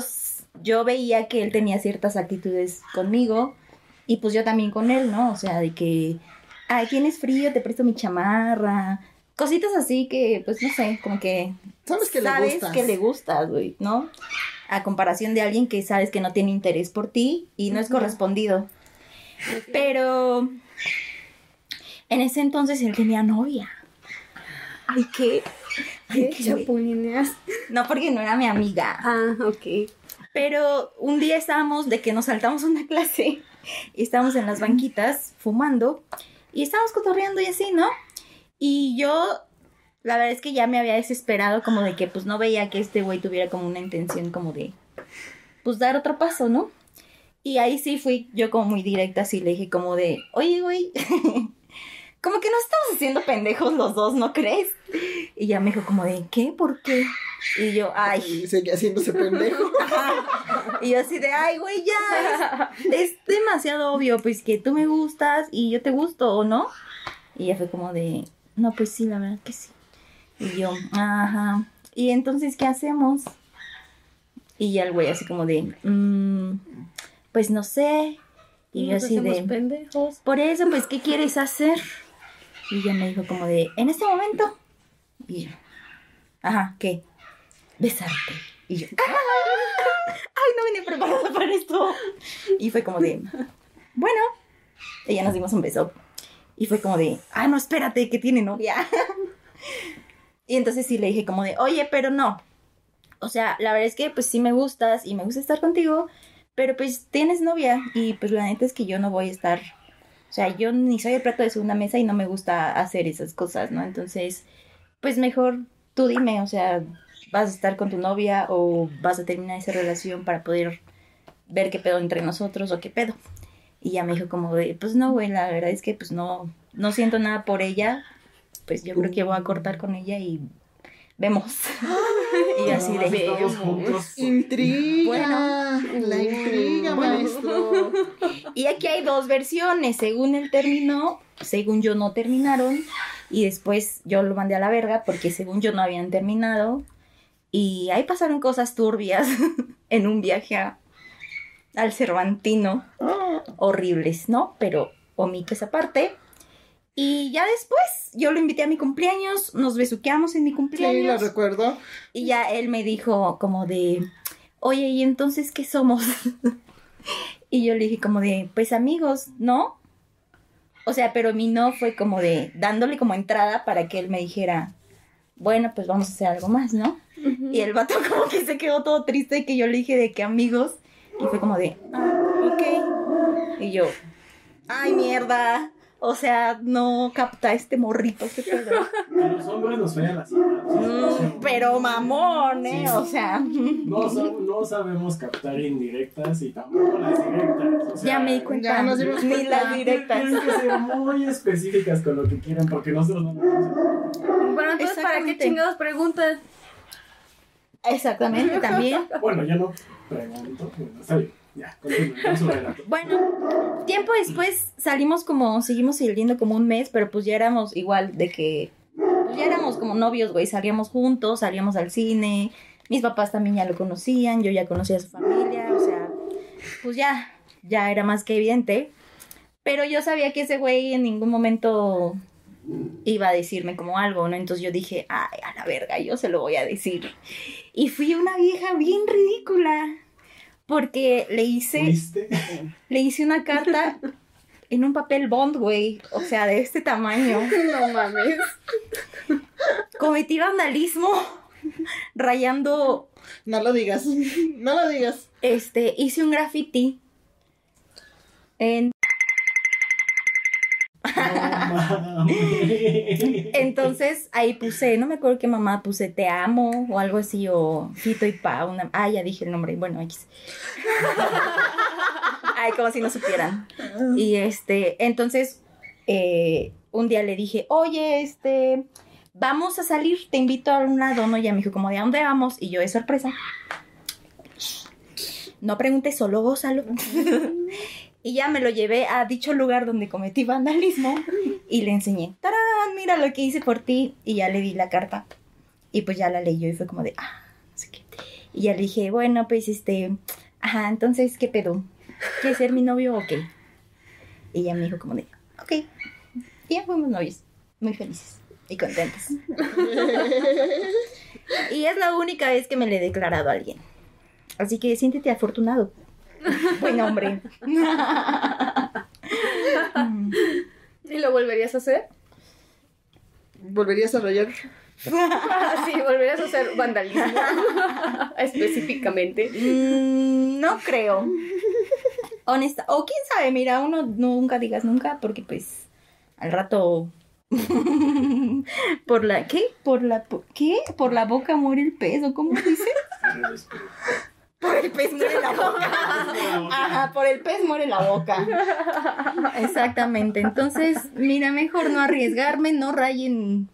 yo veía que él tenía ciertas actitudes conmigo y pues yo también con él, ¿no? O sea, de que, ay, tienes frío, te presto mi chamarra, cositas así que, pues no sé, como que Sabes que le sabes gustas. que le gustas, güey, ¿no? A comparación de alguien que sabes que no tiene interés por ti y no es correspondido. Pero en ese entonces él tenía novia. Ay, ¿qué? Ay, ¿Qué qué- chapulineas? No, porque no era mi amiga. Ah, ok. Pero un día estábamos de que nos saltamos una clase y estábamos en las banquitas fumando y estábamos cotorreando y así, ¿no? Y yo, la verdad es que ya me había desesperado como de que pues no veía que este güey tuviera como una intención como de pues dar otro paso, ¿no? Y ahí sí fui yo como muy directa, así le dije como de, oye, güey, como que nos estamos haciendo pendejos los dos, ¿no crees? Y ya me dijo como de, ¿qué? ¿Por qué? Y yo, ay, Y sigue haciéndose pendejo. y yo así de, ay, güey, ya. Es, es demasiado obvio, pues, que tú me gustas y yo te gusto, ¿o no? Y ella fue como de, no, pues sí, la verdad que sí. Y yo, ajá. ¿Y entonces qué hacemos? Y ya el güey así como de, "Mm, pues no sé. Y yo así de, pendejos. por eso, pues, ¿qué quieres hacer? Y ella me dijo como de, en este momento. Y yo, ajá, ¿qué? Besarte. Y yo, ay, no venía preparada para esto. Y fue como de, bueno, y ya nos dimos un beso. Y fue como de, ah, no, espérate, que tiene novia. Y entonces sí le dije como de, oye, pero no. O sea, la verdad es que pues sí me gustas y me gusta estar contigo, pero pues tienes novia y pues la neta es que yo no voy a estar, o sea, yo ni soy el plato de segunda mesa y no me gusta hacer esas cosas, ¿no? Entonces, pues mejor tú dime, o sea, vas a estar con tu novia o vas a terminar esa relación para poder ver qué pedo entre nosotros o qué pedo. Y ya me dijo como de, pues no, güey, la verdad es que pues no, no siento nada por ella, pues yo creo que voy a cortar con ella y vemos. y así de, juntos. Intriga. Bueno. la intriga, Bueno. maestro. Y aquí hay dos versiones, según él terminó, según yo no terminaron, y después yo lo mandé a la verga porque según yo no habían terminado, y ahí pasaron cosas turbias en un viaje a- al Cervantino, horribles, ¿no? Pero omito esa parte. Y ya después yo lo invité a mi cumpleaños, nos besuqueamos en mi Sí, lo cumpleaños. recuerdo. Y ya él me dijo como de, oye, ¿y entonces qué somos? y yo le dije como de, pues amigos, ¿no? O sea, pero mi no fue como de, dándole como entrada para que él me dijera, bueno, pues vamos a hacer algo más, ¿no? Y el vato como que se quedó todo triste que yo le dije de que amigos. Y fue como de, ah, ok. Y yo, ay, mierda. O sea, no capta este morrito, este pedo. Los hombres nos fallan las. Mm, pero mamón, ¿eh? Sí. O sea. No, sab- no sabemos captar indirectas y tampoco las directas. O sea, Ya me di cuenta. ya nos dimos Ni cuenta. las directas. Tienen que ser muy específicas con lo que quieran porque nosotros no lo vamos a Bueno, entonces, ¿para qué chingados preguntas? Exactamente, también. Bueno, yo no Bueno. Bueno, tiempo después salimos como, seguimos saliendo como un mes, pero pues ya éramos igual de que, pues ya éramos como novios, güey, salíamos juntos, salíamos al cine, mis papás también ya lo conocían, yo ya conocía a su familia, o sea, pues ya, ya era más que evidente, pero yo sabía que ese güey en ningún momento iba a decirme como algo, ¿no? Entonces yo dije, ay, a la verga, yo se lo voy a decir. Y fui una vieja bien ridícula. Porque le hice, ¿Viste? le hice una carta en un papel bond, güey. O sea, de este tamaño. No mames. Cometí vandalismo rayando, No lo digas. No lo digas. este, hice un graffiti en No. Entonces ahí puse, no me acuerdo qué mamá puse, te amo o algo así, o Fito y Pa, una, ah, ya dije el nombre, bueno, X. Ay, como si no supieran. Y este, entonces, eh, un día le dije, oye, este, vamos a salir, te invito a un lado, ¿no? Y ella me dijo, como, ¿de dónde vamos? Y yo, es sorpresa. no preguntes, solo gózalo. Y ya me lo llevé a dicho lugar donde cometí vandalismo y le enseñé, ¡tarán! Mira lo que hice por ti. Y ya le di la carta. Y pues ya la leyó y fue como de, ah, no sé qué. Y ya le dije, bueno, pues este, ajá, entonces, ¿qué pedo? ¿Quieres ser mi novio o qué? Y ella me dijo como de, ok. Y ya fuimos novios, muy felices y contentos. y es la única vez que me le he declarado a alguien. Así que siéntete afortunado. Buen hombre. ¿Y lo volverías a hacer? ¿Volverías a rayar? sí, volverías a hacer vandalismo. Específicamente. Mm, no creo. Honesta. O quién sabe, mira, uno nunca digas nunca, porque pues al rato. por la. ¿Qué? Por la. por- ¿Qué? Por la boca muere el pez, ¿o cómo dice? Por el pez muere la boca. Ajá, por el pez muere la boca. Exactamente. Entonces, mira, mejor no arriesgarme, no rayen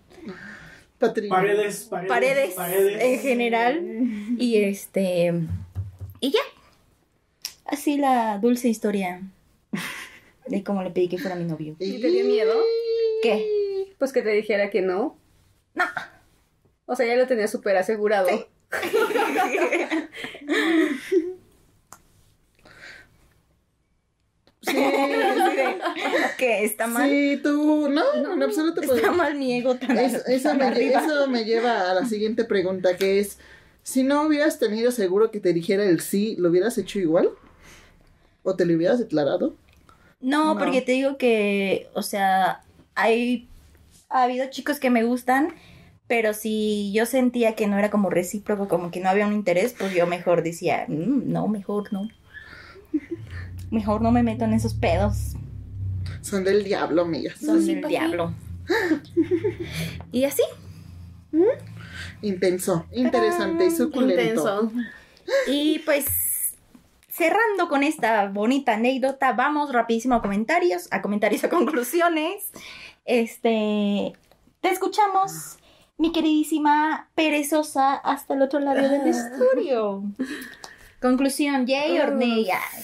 Patricia. Paredes, paredes, paredes, en general. Y este. Y ya. Así la dulce historia de cómo le pedí que fuera mi novio. ¿Y te dio miedo? ¿Qué? Pues que te dijera que no. No. O sea, ya lo tenía súper asegurado. Sí, ¿Qué? ¿Está mal? sí, tú, no, en absoluto. pues, Está mal mi ego tan, es- eso, tan me, eso me lleva a la siguiente pregunta, que es, si no hubieras tenido seguro que te dijera el sí, ¿lo hubieras hecho igual? ¿O te lo hubieras declarado? No, No. porque te digo que, o sea, hay, ha habido chicos que me gustan, pero si yo sentía que no era como recíproco, como que no había un interés, pues yo mejor decía, "Mm, no, mejor no. Mejor no me meto en esos pedos, Son del diablo, amigas. son sí, del diablo. y así, Intenso, interesante y suculento. Intenso. y pues cerrando con esta bonita anécdota, vamos rapidísimo a comentarios, a comentarios a conclusiones. Este, te escuchamos, mi queridísima perezosa, hasta el otro lado del estudio. Conclusión, yay or nay. Ay.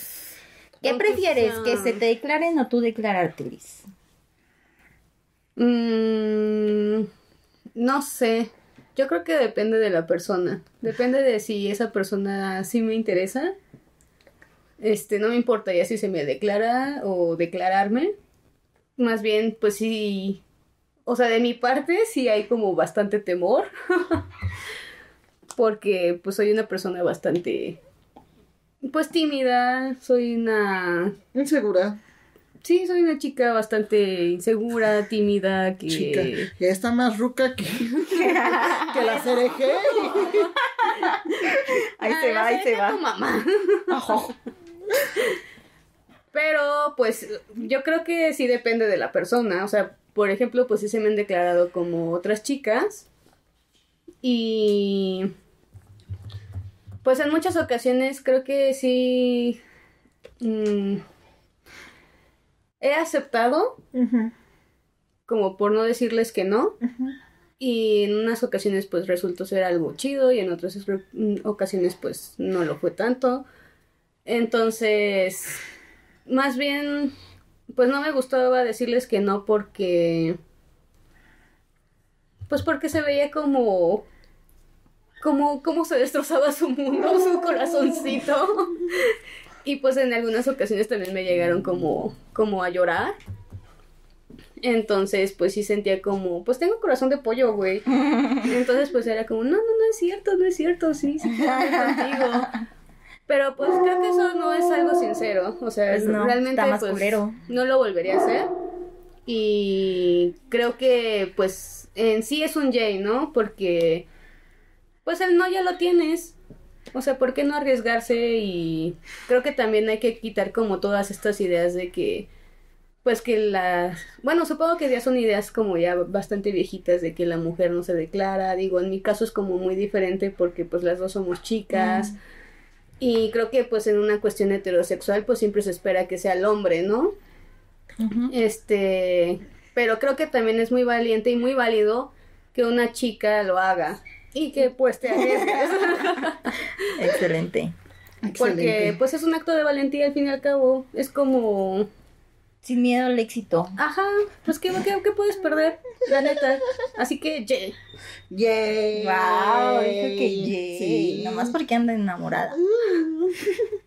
¿Qué prefieres? ¿Que se te declaren o tú declararte, Liz? Mm, no sé. Yo creo que depende de la persona. Depende de si esa persona sí me interesa. Este, no me importa ya si se me declara o declararme. Más bien, pues sí. O sea, de mi parte sí hay como bastante temor. Porque pues soy una persona bastante pues tímida, soy una Insegura, sí, soy una chica bastante insegura, tímida, que chica. Ya está más ruca que, que la cereje. Ahí Ah, se va, ahí se va. tu mamá. Ojo. Pero, pues, yo creo que sí depende de la persona. O sea, por ejemplo, pues sí se me han declarado como otras chicas. Y. Pues en muchas ocasiones creo que sí. mm, he aceptado, como por no decirles que no. Y en unas ocasiones pues resultó ser algo chido y en otras mm, ocasiones pues no lo fue tanto. Entonces, más bien, pues no me gustaba decirles que no porque, pues porque se veía como, como, como se destrozaba su mundo, su corazoncito. Y pues en algunas ocasiones también me llegaron como, como a llorar. Entonces, pues sí sentía como, pues tengo corazón de pollo, güey. Entonces, pues era como, no, no, no es cierto, no es cierto, sí, sí, contigo. Pero pues creo que eso no es algo sincero. O sea, Pues no, realmente está más pues, no lo volvería a hacer. Y creo que pues en sí es un Jay, ¿no? Porque pues el no ya lo tienes. O sea, ¿por qué no arriesgarse? Y creo que también hay que quitar como todas estas ideas de que pues que la bueno supongo que ya son ideas como ya bastante viejitas de que la mujer no se declara digo en mi caso es como muy diferente porque pues las dos somos chicas y creo que pues en una cuestión heterosexual pues siempre se espera que sea el hombre no este pero creo que también es muy valiente y muy válido que una chica lo haga y que pues te arriesgues Excelente. Porque pues es un acto de valentía al fin y al cabo. Es como... Sin miedo al éxito. Ajá, pues ¿qué, qué, qué puedes perder? La neta. Así que, ye. Yay. Wow, dijo que yay. Sí. Nomás porque anda enamorada.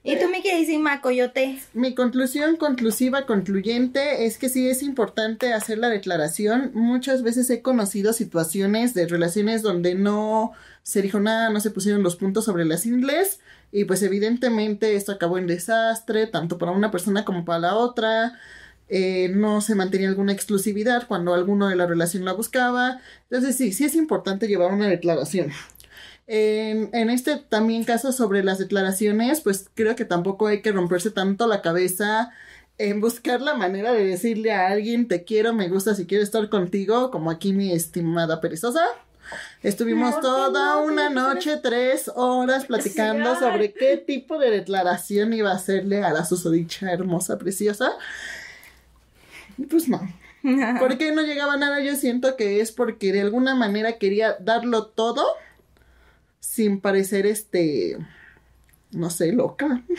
¿Y tú, mi queridísima Coyote? Mi conclusión conclusiva, concluyente, es que sí es importante hacer la declaración. Muchas veces he conocido situaciones de relaciones donde no se dijo nada, no se pusieron los puntos sobre las ingles y pues evidentemente esto acabó en desastre, tanto para una persona como para la otra. Eh, no se mantenía alguna exclusividad cuando alguno de la relación la buscaba. Entonces sí, sí es importante llevar una declaración. En, en este también caso sobre las declaraciones, pues creo que tampoco hay que romperse tanto la cabeza en buscar la manera de decirle a alguien te quiero, me gusta si quiero estar contigo, como aquí mi estimada perezosa. Estuvimos ¿Por qué toda no? una noche, tres horas, platicando sobre qué tipo de declaración iba a hacerle a la susodicha hermosa, preciosa. Pues no. ¿Por qué no llegaba nada? Yo siento que es porque de alguna manera quería darlo todo sin parecer este, no sé, loca.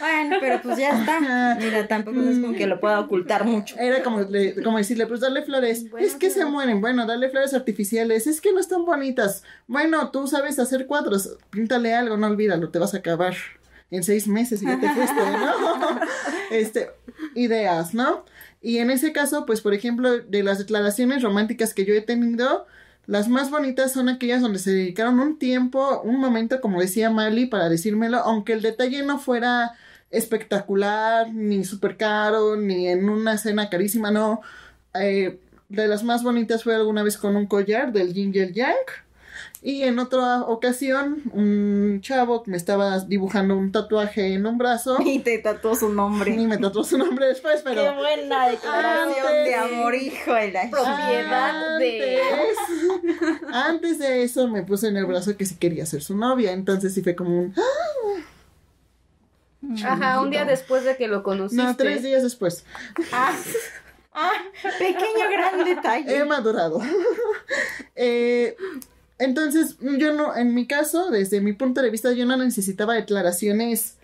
Bueno, pero pues ya está. Mira, tampoco es como que lo pueda ocultar mucho. Era como, le- como decirle, pues darle flores. Bueno, es que se mueren. Bueno, darle flores artificiales. Es que no están bonitas. Bueno, tú sabes hacer cuadros. Píntale algo, no olvídalo, te vas a acabar en seis meses y ya te fuiste, ¿no? este, ideas, ¿no? Y en ese caso, pues, por ejemplo, de las declaraciones románticas que yo he tenido, las más bonitas son aquellas donde se dedicaron un tiempo, un momento, como decía Mali, para decírmelo, aunque el detalle no fuera espectacular, ni súper caro, ni en una cena carísima, no. Eh, de las más bonitas fue alguna vez con un collar del Ginger Yang. Y en otra ocasión, un chavo que me estaba dibujando un tatuaje en un brazo. Y te tatuó su nombre. Y me tatuó su nombre después, Qué pero. buena declaración Antes- de amor, hijo de la Propiedad de- Antes, antes de eso me puse en el brazo que sí quería ser su novia. Entonces sí fue como un. Ajá, un día después de que lo conociste. No, tres días después. Ah, ah, pequeño gran detalle. He madurado. Eh, entonces, yo no, en mi caso, desde mi punto de vista, yo no necesitaba declaraciones.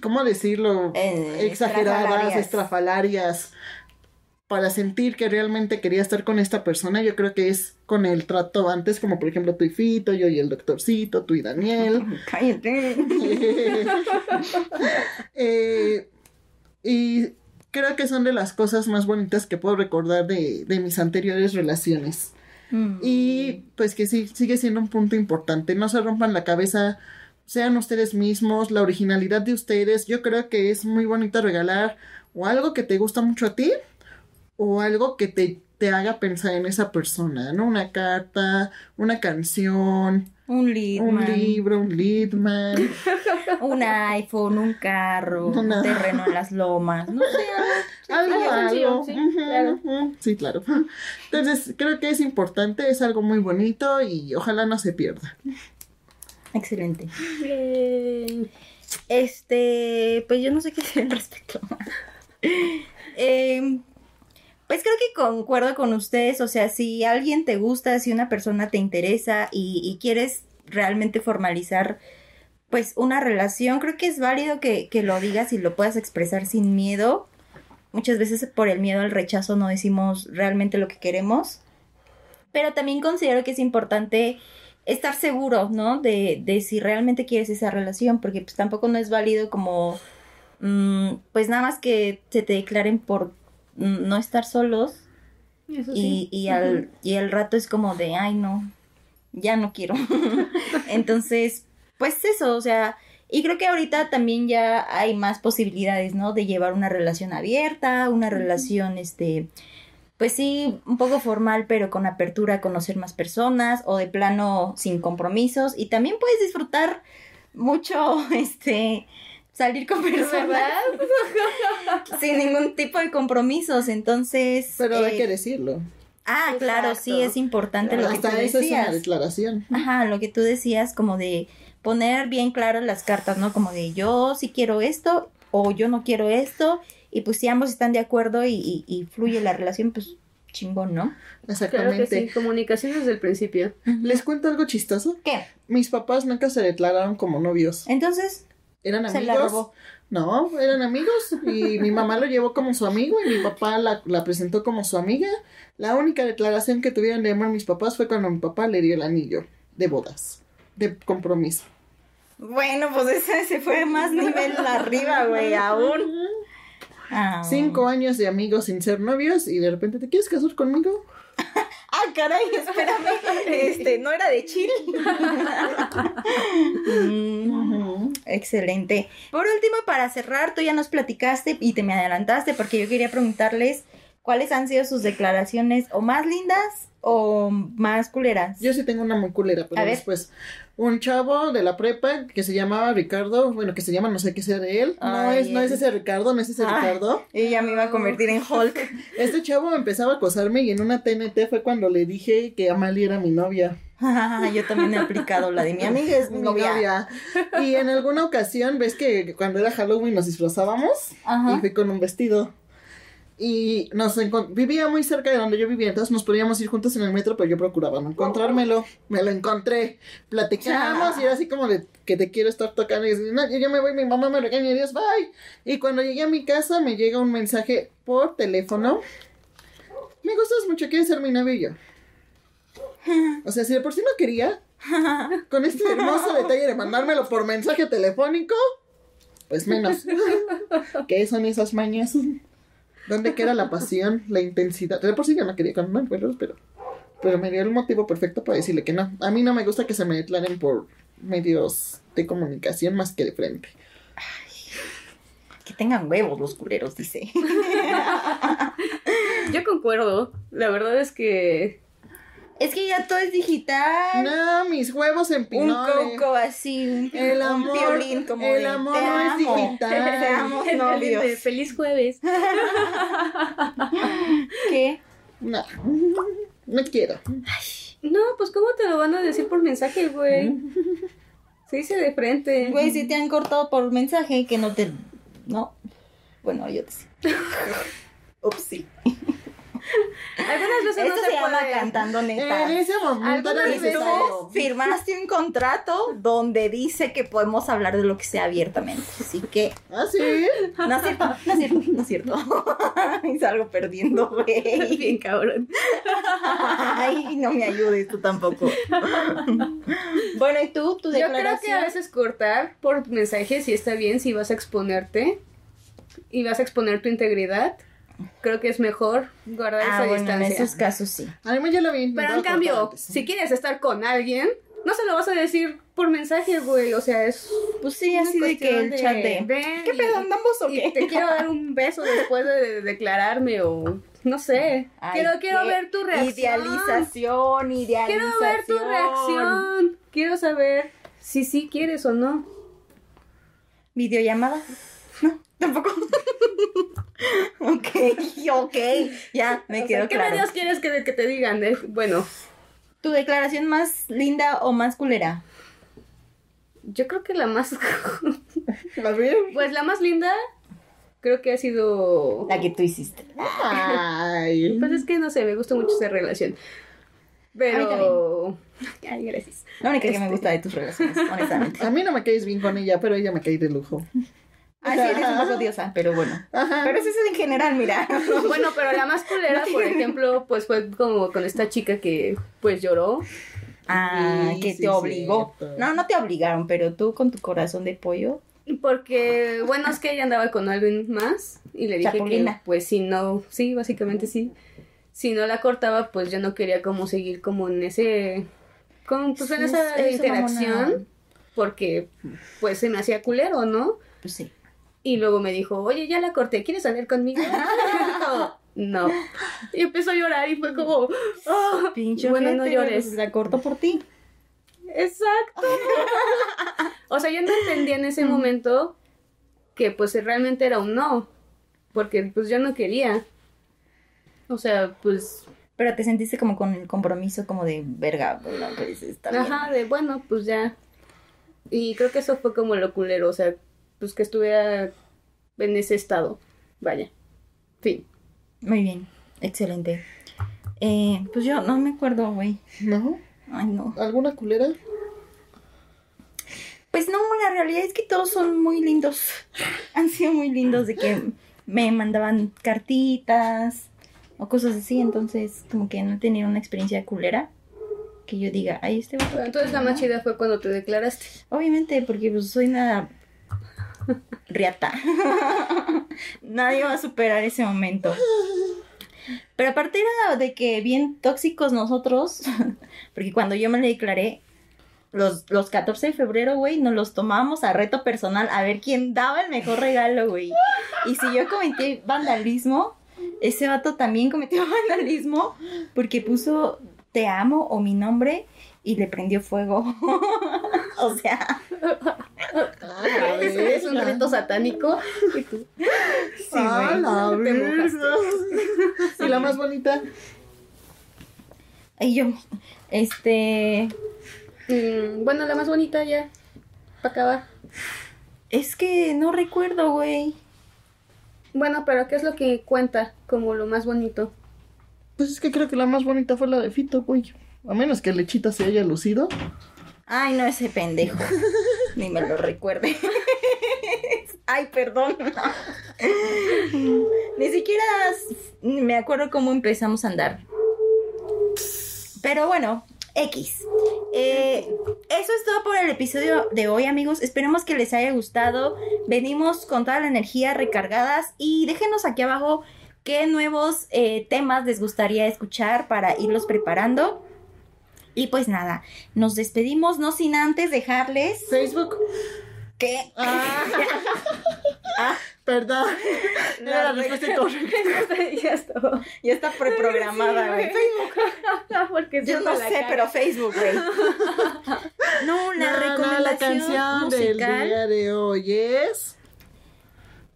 ¿Cómo decirlo? Eh, Exageradas, estrafalarias. Para sentir que realmente quería estar con esta persona, yo creo que es con el trato antes, como por ejemplo tú y Fito, yo y el doctorcito, tú y Daniel. Cállate. Eh, y creo que son de las cosas más bonitas que puedo recordar de, de mis anteriores relaciones. Mm. Y pues que sí, sigue siendo un punto importante. No se rompan la cabeza, sean ustedes mismos, la originalidad de ustedes. Yo creo que es muy bonito regalar o algo que te gusta mucho a ti o algo que te, te haga pensar en esa persona, ¿no? Una carta, una canción, Un lead, un man. libro, un leadman. un iPhone, un carro, un terreno en las lomas, no sé, algo, sí, algo. claro. Sí, claro. Entonces, creo que es importante, es algo muy bonito y ojalá no se pierda. excelente. Bien. Este, pues yo no sé qué decir al respecto. Em, pues creo que concuerdo con ustedes, o sea, si alguien te gusta, si una persona te interesa y, y quieres realmente formalizar pues una relación, creo que es válido que, que lo digas y lo puedas expresar sin miedo. Muchas veces por el miedo al rechazo no decimos realmente lo que queremos. Pero también considero que es importante estar seguro, ¿no? De, de si realmente quieres esa relación, porque pues tampoco no es válido como, mm, pues nada más que se te declaren por no estar solos Eso y, sí. y, al, y al rato es como de, ay no, ya no quiero. Entonces, pues eso, o sea, y creo que ahorita también ya hay más posibilidades, ¿no? De llevar una relación abierta, una relación, este, pues sí, un poco formal, pero con apertura a conocer más personas o de plano sin compromisos. Y también puedes disfrutar mucho, este, salir con personas ¿Verdad? sin ningún tipo de compromisos. Entonces, Pero hay eh, que decirlo. Ah, claro, sí, es importante lo que tú Hasta eso es una decías. declaración. Ajá, lo que tú decías, como de poner bien claras las cartas, ¿no? Como de yo sí quiero esto o yo no quiero esto. Y pues si ambos están de acuerdo y, y- y fluye la relación, pues chingón, ¿no? Claro que Exactamente. sí, comunicación desde el principio. ¿Les cuento algo chistoso? ¿Qué? Mis papás nunca se declararon como novios. Entonces, Eran Se la amigos. robó. No, eran amigos. Y mi mamá lo llevó como su amigo y mi papá la, la presentó como su amiga. La única declaración que tuvieron de amor mis papás fue cuando mi papá le dio el anillo de bodas, de compromiso. bueno, pues ese se fue más nivel arriba, güey, aún. Ah. Cinco años de amigos sin ser novios y de repente, ¿te quieres casar conmigo? Ah, caray, espérame. Este, no era de Chile. Mm, excelente. Por último, para cerrar, tú ya nos platicaste y te me adelantaste porque yo quería preguntarles cuáles han sido sus declaraciones o más lindas o más culeras. Yo sí tengo una muy culera, pero A ver. después. Un chavo de la prepa que se llamaba Ricardo, bueno, que se llama no sé qué sea de él. No es, no es ese Ricardo, no es ese Ay. Ricardo. Ella me iba a convertir en Hulk. Este chavo empezaba a acosarme y en una TNT fue cuando le dije que Amalia era mi novia. yo también he aplicado la de mi amiga es mi Mi novia. novia. Y en alguna ocasión, ves que cuando era Halloween nos disfrazábamos y fui con un vestido. Y nos vivía muy cerca de donde yo vivía, entonces nos podíamos ir juntos en el metro, pero yo procuraba no encontrármelo. Me lo encontré, platicamos y era así como de que te quiero estar tocando. Y dices, no, yo ya me voy, mi mamá me regaña, adiós, bye. Y cuando llegué a mi casa me llega un mensaje por teléfono. Me gustas mucho, ¿quieres ser mi novio? Y yo. O sea, si de por sí no quería, con este hermoso detalle de mandármelo por mensaje telefónico, pues menos. ¿Qué son esas mañas? ¿Dónde queda la pasión, la intensidad? De por sí yo no quería con pero, pero me dio el motivo perfecto para decirle que no. A mí no me gusta que se me declaren por medios de comunicación más que de frente. Que tengan huevos los culeros, dice. Yo concuerdo. La verdad es que. Es que ya todo es digital. No, mis huevos en un pinole. coco así, un, El un amor, piolín como el amor "Te no es amo, digital". Te amo, violín novios. Feliz jueves. ¿Qué? No, no quiero. No, pues ¿cómo te lo van a decir por mensaje, güey? Se dice de frente. Güey, si te han cortado por mensaje que no te... No. Bueno, yo te sé. Ups, sí. Algunas veces Esto no se, se, llama puede. cantando neta. En ese momento tú firmaste un contrato donde dice que podemos hablar de lo que sea abiertamente. Así que, ¿Ah, sí? no es cierto, no es cierto, no es cierto. Y salgo perdiendo, güey. Bien cabrón. Ay, no me ayudes tú tampoco. Bueno, ¿y tú? ¿Tu Yo creo que a veces cortar por mensaje sí está bien si vas a exponerte y vas a exponer tu integridad. Creo que es mejor guardar Ah, esa bueno, en distancia. esos casos sí. Además ya lo había Pero en cambio, si quieres estar con alguien, no se lo vas a decir por mensaje, güey. O sea, es Pues sí, una así de que cuestión el chat de... ven ¿Qué pedo, andamos o qué? te quiero dar un beso después de declararme o no sé. Ay, quiero quiero ver tu reacción. Idealización, idealización. Quiero ver tu reacción. Quiero saber si sí quieres o no. ¿Videollamada? No, tampoco. ok, ok. Ya, me O sea, quedó ¿Qué claro. medios quieres que, que te digan? Eh, bueno, ¿Tu declaración más linda o más culera? yo creo que la más... A ver. pues la más linda creo que ha sido... La que tú hiciste. Ay. Pues es que no sé, me gusta mucho esa relación. Pero... Ay, gracias. La única que me Este. gusta de tus relaciones, honestamente. A mí no me caes bien con ella, pero ella me cae de lujo. Ah, sí, eres un poco diosa, pero bueno. Ajá. Pero eso es en general, mira. Bueno, pero la más culera, por ejemplo, pues fue como con esta chica que pues lloró. Ah, que sí, te obligó. cierto. No, no te obligaron, pero tú con tu corazón de pollo. Porque, bueno, es que ella andaba con alguien más y le dije Chapulina. que, pues, si no, sí, básicamente sí. Si no la cortaba, pues yo no quería como seguir como en ese, como, pues en Sí, esa es- es interacción, porque, pues, se me hacía culero, ¿no? Pues sí. Y luego me dijo, oye, ya la corté, ¿quieres salir conmigo? no. Y empezó a llorar y fue como, "Ah". Pinche bueno, no llores. La corto por ti. Exacto. o sea, yo no entendía en ese momento que pues realmente era un no, porque pues yo no quería. O sea, pues, Pero te sentiste como con el compromiso como de verga, bueno, pues está bien. ajá, de bueno, pues ya. Y creo que eso fue como lo culero, o sea, pues que estuviera en ese estado. Vaya. Fin. Muy bien, excelente. Eh, pues yo no me acuerdo, güey. ¿No? Ay, no. ¿Alguna culera? Pues no, la realidad es que todos son muy lindos. Han sido muy lindos de que me mandaban cartitas o cosas así, entonces como que no he tenido una experiencia culera que yo diga, ay, este entonces la pena". más chida fue cuando te declaraste. Obviamente, porque pues soy una riata. Nadie va a superar ese momento. Pero aparte era de que bien tóxicos nosotros, porque cuando yo me le declaré, los, los 14 de febrero, güey, nos los tomábamos a reto personal a ver quién daba el mejor regalo, güey. Y si yo cometí vandalismo, ese vato también cometió vandalismo porque puso te amo o mi nombre y le prendió fuego. o sea, Ah, Es, es un reto satánico. Y tú, sí, Ah, güey. la te mojaste. verga. ¿Y la más bonita? Y yo, este, mm, bueno, la más bonita ya. Para acabar. es que no recuerdo, güey. Bueno, pero ¿qué es lo que cuenta como lo más bonito? Pues es que creo que la más bonita fue la de Fito, güey. A menos que Lechita se haya lucido. Ay, no, ese pendejo. Ni me lo recuerde. Ay, perdón. Ni siquiera me acuerdo cómo empezamos a andar. Pero bueno, X. Eh, eso es todo por el episodio de hoy, amigos. Esperemos que les haya gustado. Venimos con toda la energía recargadas y déjenos aquí abajo qué nuevos eh, temas les gustaría escuchar para irlos preparando. Y pues nada, nos despedimos, no sin antes dejarles Facebook. que Ah, perdón. Era la respuesta ya está. ya está preprogramada, güey. Porque Yo no la sé, cagas. pero Facebook, güey. No, la No, no, recomendación la canción del musical día de hoy es.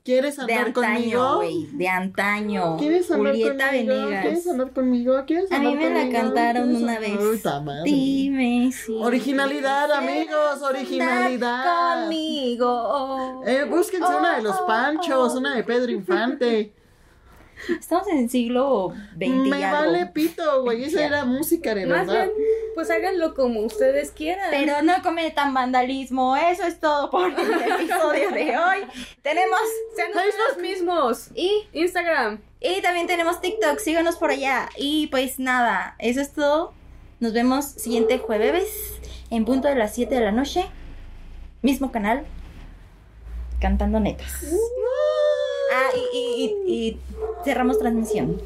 ¿Quieres de andar antaño, conmigo? güey, de antaño. ¿Quieres andar Julieta conmigo? Venegas. ¿Quieres andar conmigo? ¿Quieres A mí me la conmigo? cantaron ¿Quieres una vez. Madre. Dime si Originalidad, amigos, originalidad. Conmigo. Eh, búsquense una de los Oh, Panchos, oh. una de Pedro Infante. Estamos en el siglo XX. Me y algo. vale pito, güey. Esa era música de Más verdad. bien, pues háganlo como ustedes quieran. Pero no cometan vandalismo. Eso es todo por el episodio de hoy. Tenemos sean ustedes mismos. y Instagram. Y también tenemos TikTok, síganos por allá. Y pues nada, eso es todo. Nos vemos siguiente jueves en punto de las 7 de la noche. Mismo canal. Cantando netas. Ah, y, y- y- cerramos transmisión.